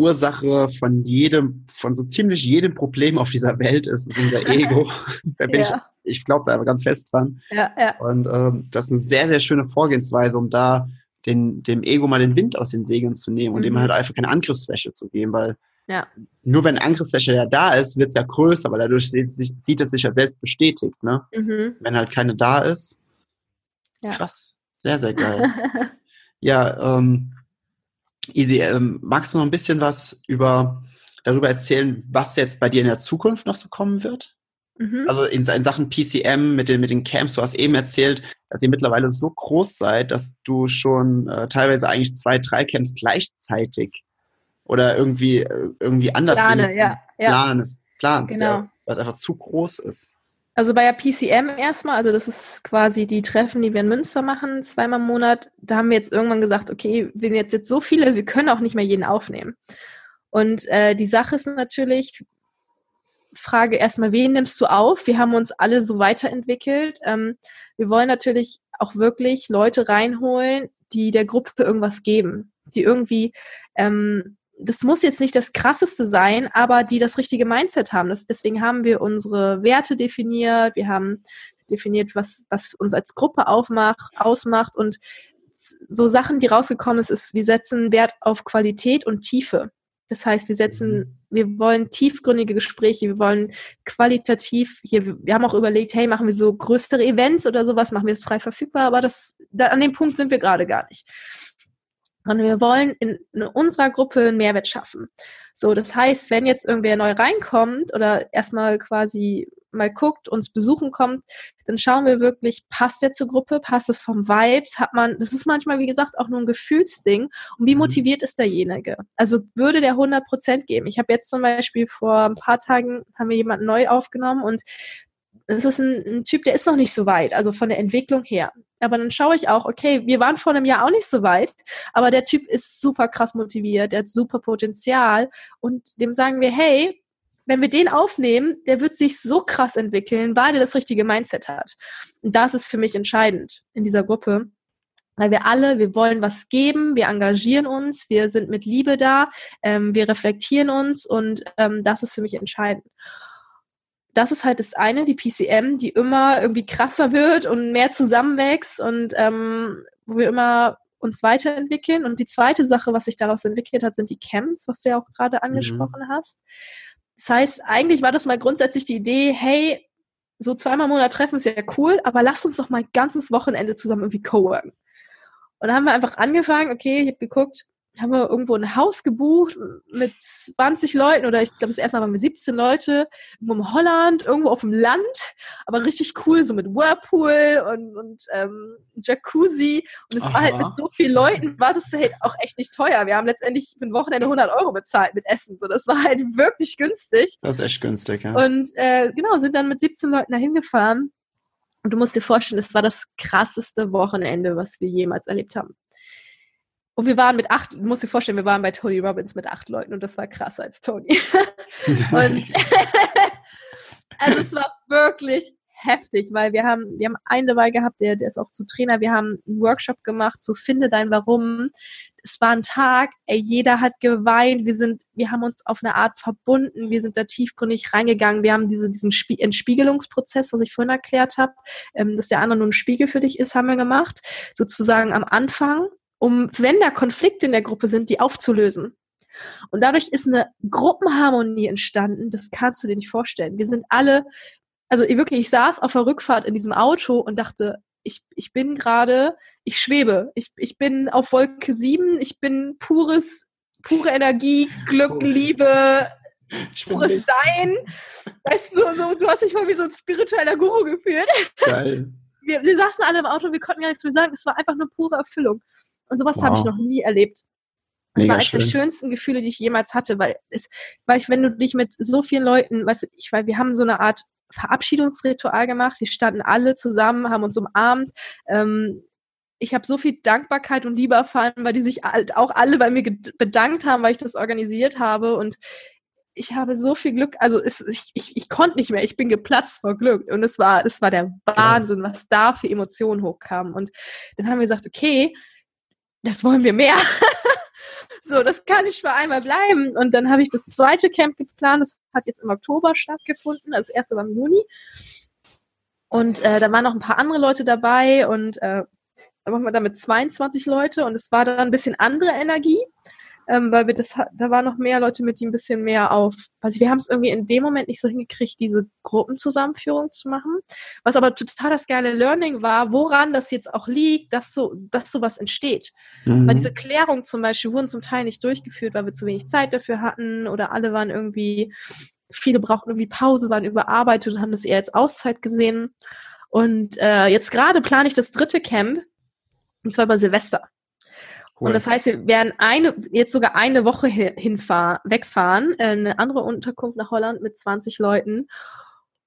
Ursache von jedem, von so ziemlich jedem Problem auf dieser Welt ist, ist unser Ego. da bin ja. ich, ich glaube da aber ganz fest dran. Ja, ja. Und ähm, das ist eine sehr, sehr schöne Vorgehensweise, um da den, dem Ego mal den Wind aus den Segeln zu nehmen und mhm. dem halt einfach keine Angriffsfläche zu geben, weil ja. nur wenn Angriffsfläche ja da ist, wird es ja größer, weil dadurch sieht, sieht es sich ja selbst bestätigt. Ne? Mhm. Wenn halt keine da ist, ja. krass, sehr, sehr geil. ja, ähm, Easy, ähm, magst du noch ein bisschen was über darüber erzählen, was jetzt bei dir in der Zukunft noch so kommen wird? Mhm. Also in, in, Sachen PCM mit den, mit den Camps, du hast eben erzählt, dass ihr mittlerweile so groß seid, dass du schon äh, teilweise eigentlich zwei, drei Camps gleichzeitig oder irgendwie, äh, irgendwie anders Plane, ja, ja. planst, planst genau. ja, was einfach zu groß ist. Also bei der PCM erstmal, also das ist quasi die Treffen, die wir in Münster machen, zweimal im Monat. Da haben wir jetzt irgendwann gesagt, okay, wir sind jetzt, jetzt so viele, wir können auch nicht mehr jeden aufnehmen. Und äh, die Sache ist natürlich, Frage erstmal, wen nimmst du auf? Wir haben uns alle so weiterentwickelt. Ähm, wir wollen natürlich auch wirklich Leute reinholen, die der Gruppe irgendwas geben, die irgendwie ähm, das muss jetzt nicht das krasseste sein, aber die das richtige Mindset haben. Das, deswegen haben wir unsere Werte definiert, wir haben definiert, was, was uns als Gruppe aufmacht, ausmacht und so Sachen, die rausgekommen ist, ist, wir setzen Wert auf Qualität und Tiefe. Das heißt, wir setzen, mhm. wir wollen tiefgründige Gespräche, wir wollen qualitativ, hier, wir haben auch überlegt, hey, machen wir so größere Events oder sowas, machen wir es frei verfügbar, aber das, da, an dem Punkt sind wir gerade gar nicht. Sondern wir wollen in, in unserer Gruppe einen Mehrwert schaffen. So, das heißt, wenn jetzt irgendwer neu reinkommt oder erstmal quasi mal guckt, uns besuchen kommt, dann schauen wir wirklich, passt der zur Gruppe, passt es vom Vibes, hat man, das ist manchmal, wie gesagt, auch nur ein Gefühlsding und wie mhm. motiviert ist derjenige? Also würde der 100 Prozent geben? Ich habe jetzt zum Beispiel vor ein paar Tagen, haben wir jemanden neu aufgenommen und das ist ein, ein, Typ, der ist noch nicht so weit, also von der Entwicklung her. Aber dann schaue ich auch, okay, wir waren vor einem Jahr auch nicht so weit, aber der Typ ist super krass motiviert, der hat super Potenzial und dem sagen wir, hey, wenn wir den aufnehmen, der wird sich so krass entwickeln, weil der das richtige Mindset hat. Und das ist für mich entscheidend in dieser Gruppe. Weil wir alle, wir wollen was geben, wir engagieren uns, wir sind mit Liebe da, ähm, wir reflektieren uns und ähm, das ist für mich entscheidend. Das ist halt das eine, die PCM, die immer irgendwie krasser wird und mehr zusammenwächst und ähm, wo wir immer uns weiterentwickeln. Und die zweite Sache, was sich daraus entwickelt hat, sind die Camps, was du ja auch gerade mhm. angesprochen mhm. hast. Das heißt, eigentlich war das mal grundsätzlich die Idee, hey, so zweimal im Monat treffen ist ja cool, aber lasst uns doch mal ein ganzes Wochenende zusammen irgendwie co-worken. Und dann haben wir einfach angefangen, okay, ich habe geguckt, haben wir irgendwo ein Haus gebucht mit 20 Leuten oder ich glaube, das erste Mal waren wir 17 Leute, irgendwo in Holland, irgendwo auf dem Land, aber richtig cool, so mit Whirlpool und, und ähm, Jacuzzi. Und es war halt mit so vielen Leuten, war das halt auch echt nicht teuer. Wir haben letztendlich für ein Wochenende 100 Euro bezahlt mit Essen. So, das war halt wirklich günstig. Das ist echt günstig, ja. Und äh, genau, sind dann mit 17 Leuten dahin gefahren. Und du musst dir vorstellen, es war das krasseste Wochenende, was wir jemals erlebt haben. Und wir waren mit acht, du musst dir vorstellen, wir waren bei Tony Robbins mit acht Leuten und das war krasser als Tony. und also es war wirklich heftig, weil wir haben, wir haben einen dabei gehabt, der, der ist auch zu Trainer, wir haben einen Workshop gemacht, so finde dein Warum. Es war ein Tag, ey, jeder hat geweint, wir sind, wir haben uns auf eine Art verbunden, wir sind da tiefgründig reingegangen, wir haben diese, diesen Spie Entspiegelungsprozess, was ich vorhin erklärt habe, ähm, dass der andere nur ein Spiegel für dich ist, haben wir gemacht. Sozusagen am Anfang um, wenn da Konflikte in der Gruppe sind, die aufzulösen. Und dadurch ist eine Gruppenharmonie entstanden, das kannst du dir nicht vorstellen. Wir sind alle, also ich wirklich, ich saß auf der Rückfahrt in diesem Auto und dachte, ich, ich bin gerade, ich schwebe, ich, ich bin auf Wolke 7, ich bin pures, pure Energie, Glück, Liebe, pures Sein. Weißt du, so, du hast dich mal wie so ein spiritueller Guru gefühlt. Geil. Wir, wir saßen alle im Auto, wir konnten gar nichts mehr sagen, es war einfach eine pure Erfüllung. Und sowas wow. habe ich noch nie erlebt. Das Mega war eines der schönsten Gefühle, die ich jemals hatte, weil es, weil ich, wenn du dich mit so vielen Leuten, weißt du, ich, weil wir haben so eine Art Verabschiedungsritual gemacht. Wir standen alle zusammen, haben uns umarmt. Ähm, ich habe so viel Dankbarkeit und Liebe erfahren, weil die sich halt auch alle bei mir bedankt haben, weil ich das organisiert habe. Und ich habe so viel Glück, also es, ich, ich, ich konnte nicht mehr, ich bin geplatzt vor Glück. Und es war, es war der Wahnsinn, was da für Emotionen hochkamen. Und dann haben wir gesagt, okay, das wollen wir mehr. so, das kann nicht für einmal bleiben. Und dann habe ich das zweite Camp geplant. Das hat jetzt im Oktober stattgefunden. Also das erste war im Juni. Und äh, da waren noch ein paar andere Leute dabei und äh, da waren wir damit 22 Leute und es war dann ein bisschen andere Energie ähm, weil wir das, da waren noch mehr Leute mit, die ein bisschen mehr auf, also wir haben es irgendwie in dem Moment nicht so hingekriegt, diese Gruppenzusammenführung zu machen. Was aber total das geile Learning war, woran das jetzt auch liegt, dass so, dass sowas entsteht. Mhm. Weil diese Klärung zum Beispiel wurden zum Teil nicht durchgeführt, weil wir zu wenig Zeit dafür hatten oder alle waren irgendwie, viele brauchten irgendwie Pause, waren überarbeitet und haben das eher als Auszeit gesehen. Und äh, jetzt gerade plane ich das dritte Camp, und zwar bei Silvester. Cool. Und das heißt, wir werden eine, jetzt sogar eine Woche hinfahren, wegfahren, äh, eine andere Unterkunft nach Holland mit 20 Leuten.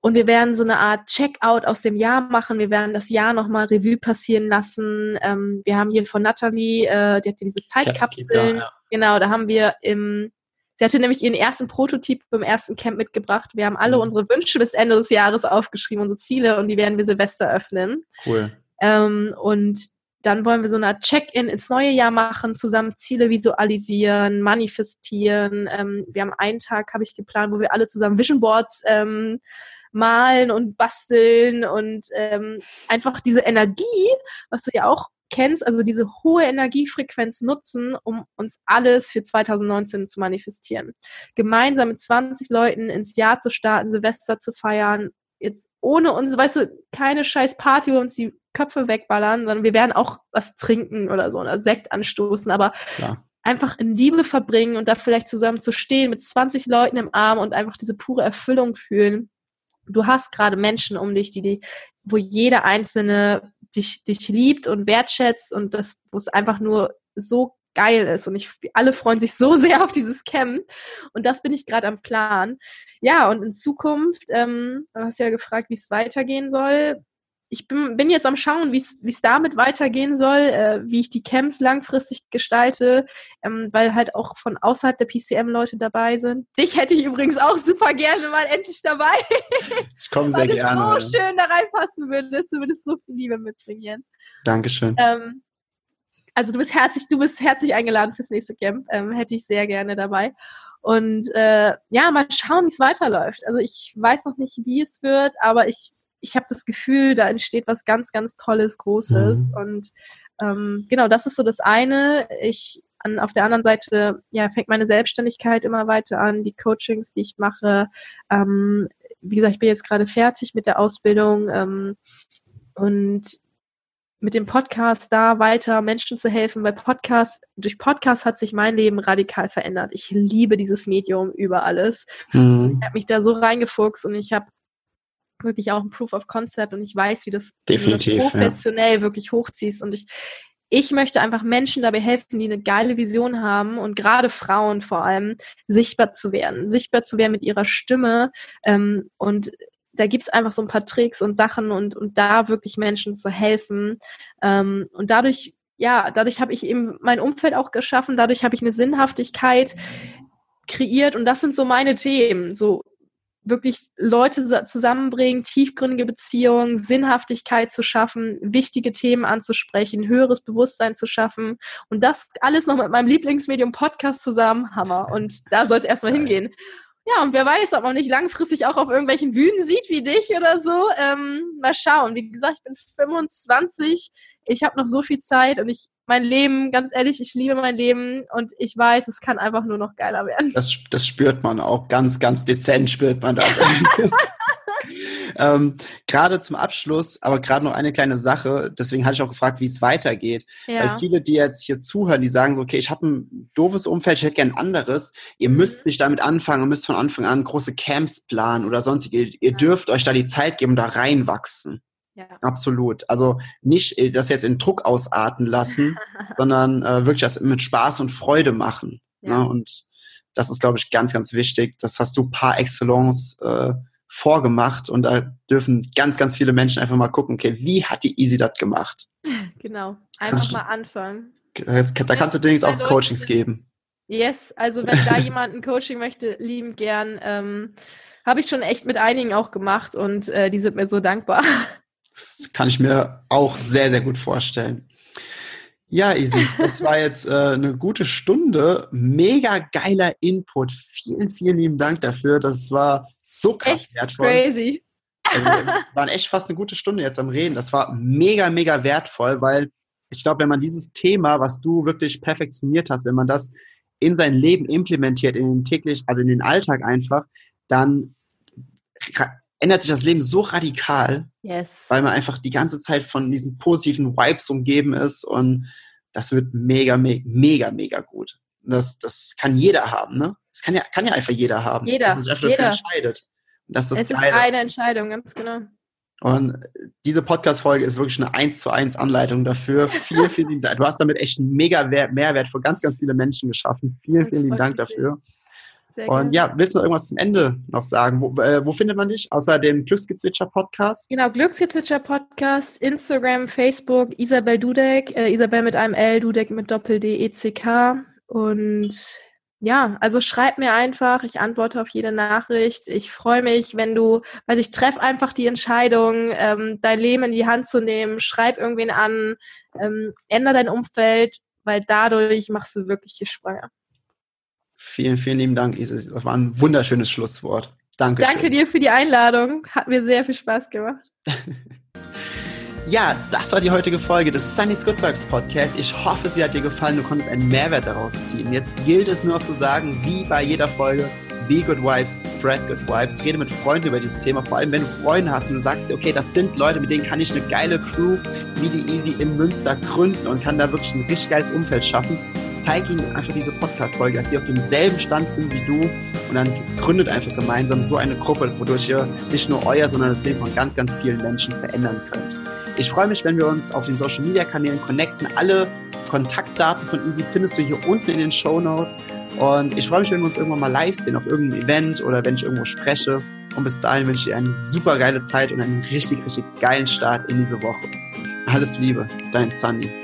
Und wir werden so eine Art Checkout aus dem Jahr machen. Wir werden das Jahr nochmal Revue passieren lassen. Ähm, wir haben hier von Natalie, äh, die hatte diese Zeitkapseln. Ja. Genau, da haben wir im, sie hatte nämlich ihren ersten Prototyp beim ersten Camp mitgebracht. Wir haben alle mhm. unsere Wünsche bis Ende des Jahres aufgeschrieben, unsere Ziele, und die werden wir Silvester öffnen. Cool. Ähm, und dann wollen wir so eine Check-in ins neue Jahr machen, zusammen Ziele visualisieren, manifestieren. Ähm, wir haben einen Tag, habe ich geplant, wo wir alle zusammen Vision Boards ähm, malen und basteln und ähm, einfach diese Energie, was du ja auch kennst, also diese hohe Energiefrequenz nutzen, um uns alles für 2019 zu manifestieren. Gemeinsam mit 20 Leuten ins Jahr zu starten, Silvester zu feiern, jetzt ohne uns, weißt du, keine scheiß Party, wo uns die Köpfe wegballern, sondern wir werden auch was trinken oder so, oder Sekt anstoßen, aber ja. einfach in Liebe verbringen und da vielleicht zusammen zu stehen mit 20 Leuten im Arm und einfach diese pure Erfüllung fühlen. Du hast gerade Menschen um dich, die, die, wo jeder einzelne dich, dich liebt und wertschätzt und das, wo es einfach nur so geil ist. Und ich, alle freuen sich so sehr auf dieses Camp. Und das bin ich gerade am Plan. Ja, und in Zukunft, ähm, du hast ja gefragt, wie es weitergehen soll. Ich bin, bin jetzt am Schauen, wie es damit weitergehen soll, äh, wie ich die Camps langfristig gestalte, ähm, weil halt auch von außerhalb der PCM Leute dabei sind. Dich hätte ich übrigens auch super gerne mal endlich dabei. Ich komme sehr gerne. so schön da reinpassen würdest. Du würdest so viel Liebe mitbringen, Jens. Dankeschön. Ähm, also du bist herzlich, du bist herzlich eingeladen fürs nächste Camp. Ähm, hätte ich sehr gerne dabei. Und äh, ja, mal schauen, wie es weiterläuft. Also ich weiß noch nicht, wie es wird, aber ich, ich habe das Gefühl, da entsteht was ganz, ganz Tolles, Großes. Mhm. Und ähm, genau, das ist so das eine. Ich an, auf der anderen Seite ja, fängt meine Selbstständigkeit immer weiter an, die Coachings, die ich mache. Ähm, wie gesagt, ich bin jetzt gerade fertig mit der Ausbildung ähm, und mit dem Podcast da weiter Menschen zu helfen, weil Podcast, durch Podcast hat sich mein Leben radikal verändert. Ich liebe dieses Medium über alles. Mhm. Ich habe mich da so reingefuchst und ich habe wirklich auch ein Proof of Concept und ich weiß, wie das, Definitiv, wie das professionell ja. wirklich hochziehst und ich ich möchte einfach Menschen dabei helfen, die eine geile Vision haben und gerade Frauen vor allem sichtbar zu werden, sichtbar zu werden mit ihrer Stimme ähm, und da gibt's einfach so ein paar Tricks und Sachen und, und da wirklich Menschen zu helfen. Ähm, und dadurch, ja, dadurch habe ich eben mein Umfeld auch geschaffen, dadurch habe ich eine Sinnhaftigkeit kreiert und das sind so meine Themen. So wirklich Leute zusammenbringen, tiefgründige Beziehungen, Sinnhaftigkeit zu schaffen, wichtige Themen anzusprechen, höheres Bewusstsein zu schaffen und das alles noch mit meinem Lieblingsmedium Podcast zusammen, Hammer. Und da soll es erstmal hingehen. Ja, und wer weiß, ob man nicht langfristig auch auf irgendwelchen Bühnen sieht wie dich oder so. Ähm, mal schauen. Wie gesagt, ich bin 25. Ich habe noch so viel Zeit und ich, mein Leben, ganz ehrlich, ich liebe mein Leben und ich weiß, es kann einfach nur noch geiler werden. Das, das spürt man auch ganz, ganz dezent spürt man das. ähm, gerade zum Abschluss, aber gerade noch eine kleine Sache, deswegen hatte ich auch gefragt, wie es weitergeht. Ja. Weil viele, die jetzt hier zuhören, die sagen so, okay, ich habe ein doofes Umfeld, ich hätte gern ein anderes. Ihr mhm. müsst nicht damit anfangen und müsst von Anfang an große Camps planen oder sonstige. Ihr, ihr dürft euch da die Zeit geben, da reinwachsen. Ja. Absolut. Also nicht äh, das jetzt in Druck ausarten lassen, sondern äh, wirklich das mit Spaß und Freude machen. Ja. Ne? Und das ist, glaube ich, ganz, ganz wichtig. Das hast du par excellence äh, vorgemacht und da dürfen ganz, ganz viele Menschen einfach mal gucken, okay, wie hat die Easy das gemacht? Genau, einfach kannst mal anfangen. Da kannst du demnächst auch Coachings geben. Yes, also wenn da jemand ein Coaching möchte, lieben gern. Ähm, Habe ich schon echt mit einigen auch gemacht und äh, die sind mir so dankbar. Das kann ich mir auch sehr, sehr gut vorstellen. Ja, Easy, das war jetzt äh, eine gute Stunde. Mega geiler Input. Vielen, vielen lieben Dank dafür. Das war so krass echt wertvoll. Crazy. Also, wir waren echt fast eine gute Stunde jetzt am Reden. Das war mega, mega wertvoll, weil ich glaube, wenn man dieses Thema, was du wirklich perfektioniert hast, wenn man das in sein Leben implementiert, in den täglich, also in den Alltag einfach, dann ändert sich das Leben so radikal, yes. weil man einfach die ganze Zeit von diesen positiven Vibes umgeben ist und das wird mega, mega, mega, mega gut. Das, das kann jeder haben, ne? Das kann ja, kann ja einfach jeder haben. Jeder. Wenn man sich dafür entscheidet. Und das ist es ist eine Entscheidung, ganz genau. Und diese Podcast-Folge ist wirklich eine 1 zu 1 Anleitung dafür. Vielen, vielen Dank. Du hast damit echt einen mega Mehrwert für ganz, ganz viele Menschen geschaffen. Vielen, vielen lieben Dank dafür. Sehr und gerne. ja, willst du noch irgendwas zum Ende noch sagen? Wo, äh, wo findet man dich? Außer dem Glücksgezwitscher Podcast? Genau, Glücksgezwitscher Podcast, Instagram, Facebook, Isabel Dudek, äh, Isabel mit einem L, Dudek mit Doppel-D, E-C-K. Und ja, also schreib mir einfach, ich antworte auf jede Nachricht. Ich freue mich, wenn du, also ich treffe einfach die Entscheidung, ähm, dein Leben in die Hand zu nehmen, schreib irgendwen an, ähm, ändere dein Umfeld, weil dadurch machst du wirkliche Sprünge. Vielen, vielen lieben Dank, Isis. Das war ein wunderschönes Schlusswort. Danke. Danke dir für die Einladung. Hat mir sehr viel Spaß gemacht. Ja, das war die heutige Folge des Sunny's Good Vibes Podcast. Ich hoffe, sie hat dir gefallen. Du konntest einen Mehrwert daraus ziehen. Jetzt gilt es nur noch zu sagen, wie bei jeder Folge, Be Good Vibes, Spread Good Vibes. Rede mit Freunden über dieses Thema. Vor allem, wenn du Freunde hast und du sagst, okay, das sind Leute, mit denen kann ich eine geile Crew wie die Easy in Münster gründen und kann da wirklich ein richtig geiles Umfeld schaffen. Zeig ihnen einfach diese Podcast-Folge, dass sie auf demselben Stand sind wie du und dann gründet einfach gemeinsam so eine Gruppe, wodurch ihr nicht nur euer, sondern das Leben von ganz, ganz vielen Menschen verändern könnt. Ich freue mich, wenn wir uns auf den Social Media Kanälen connecten. Alle Kontaktdaten von Easy findest du hier unten in den Show Notes. Und ich freue mich, wenn wir uns irgendwann mal live sehen auf irgendeinem Event oder wenn ich irgendwo spreche. Und bis dahin wünsche ich dir eine super geile Zeit und einen richtig, richtig geilen Start in diese Woche. Alles Liebe, dein Sunny.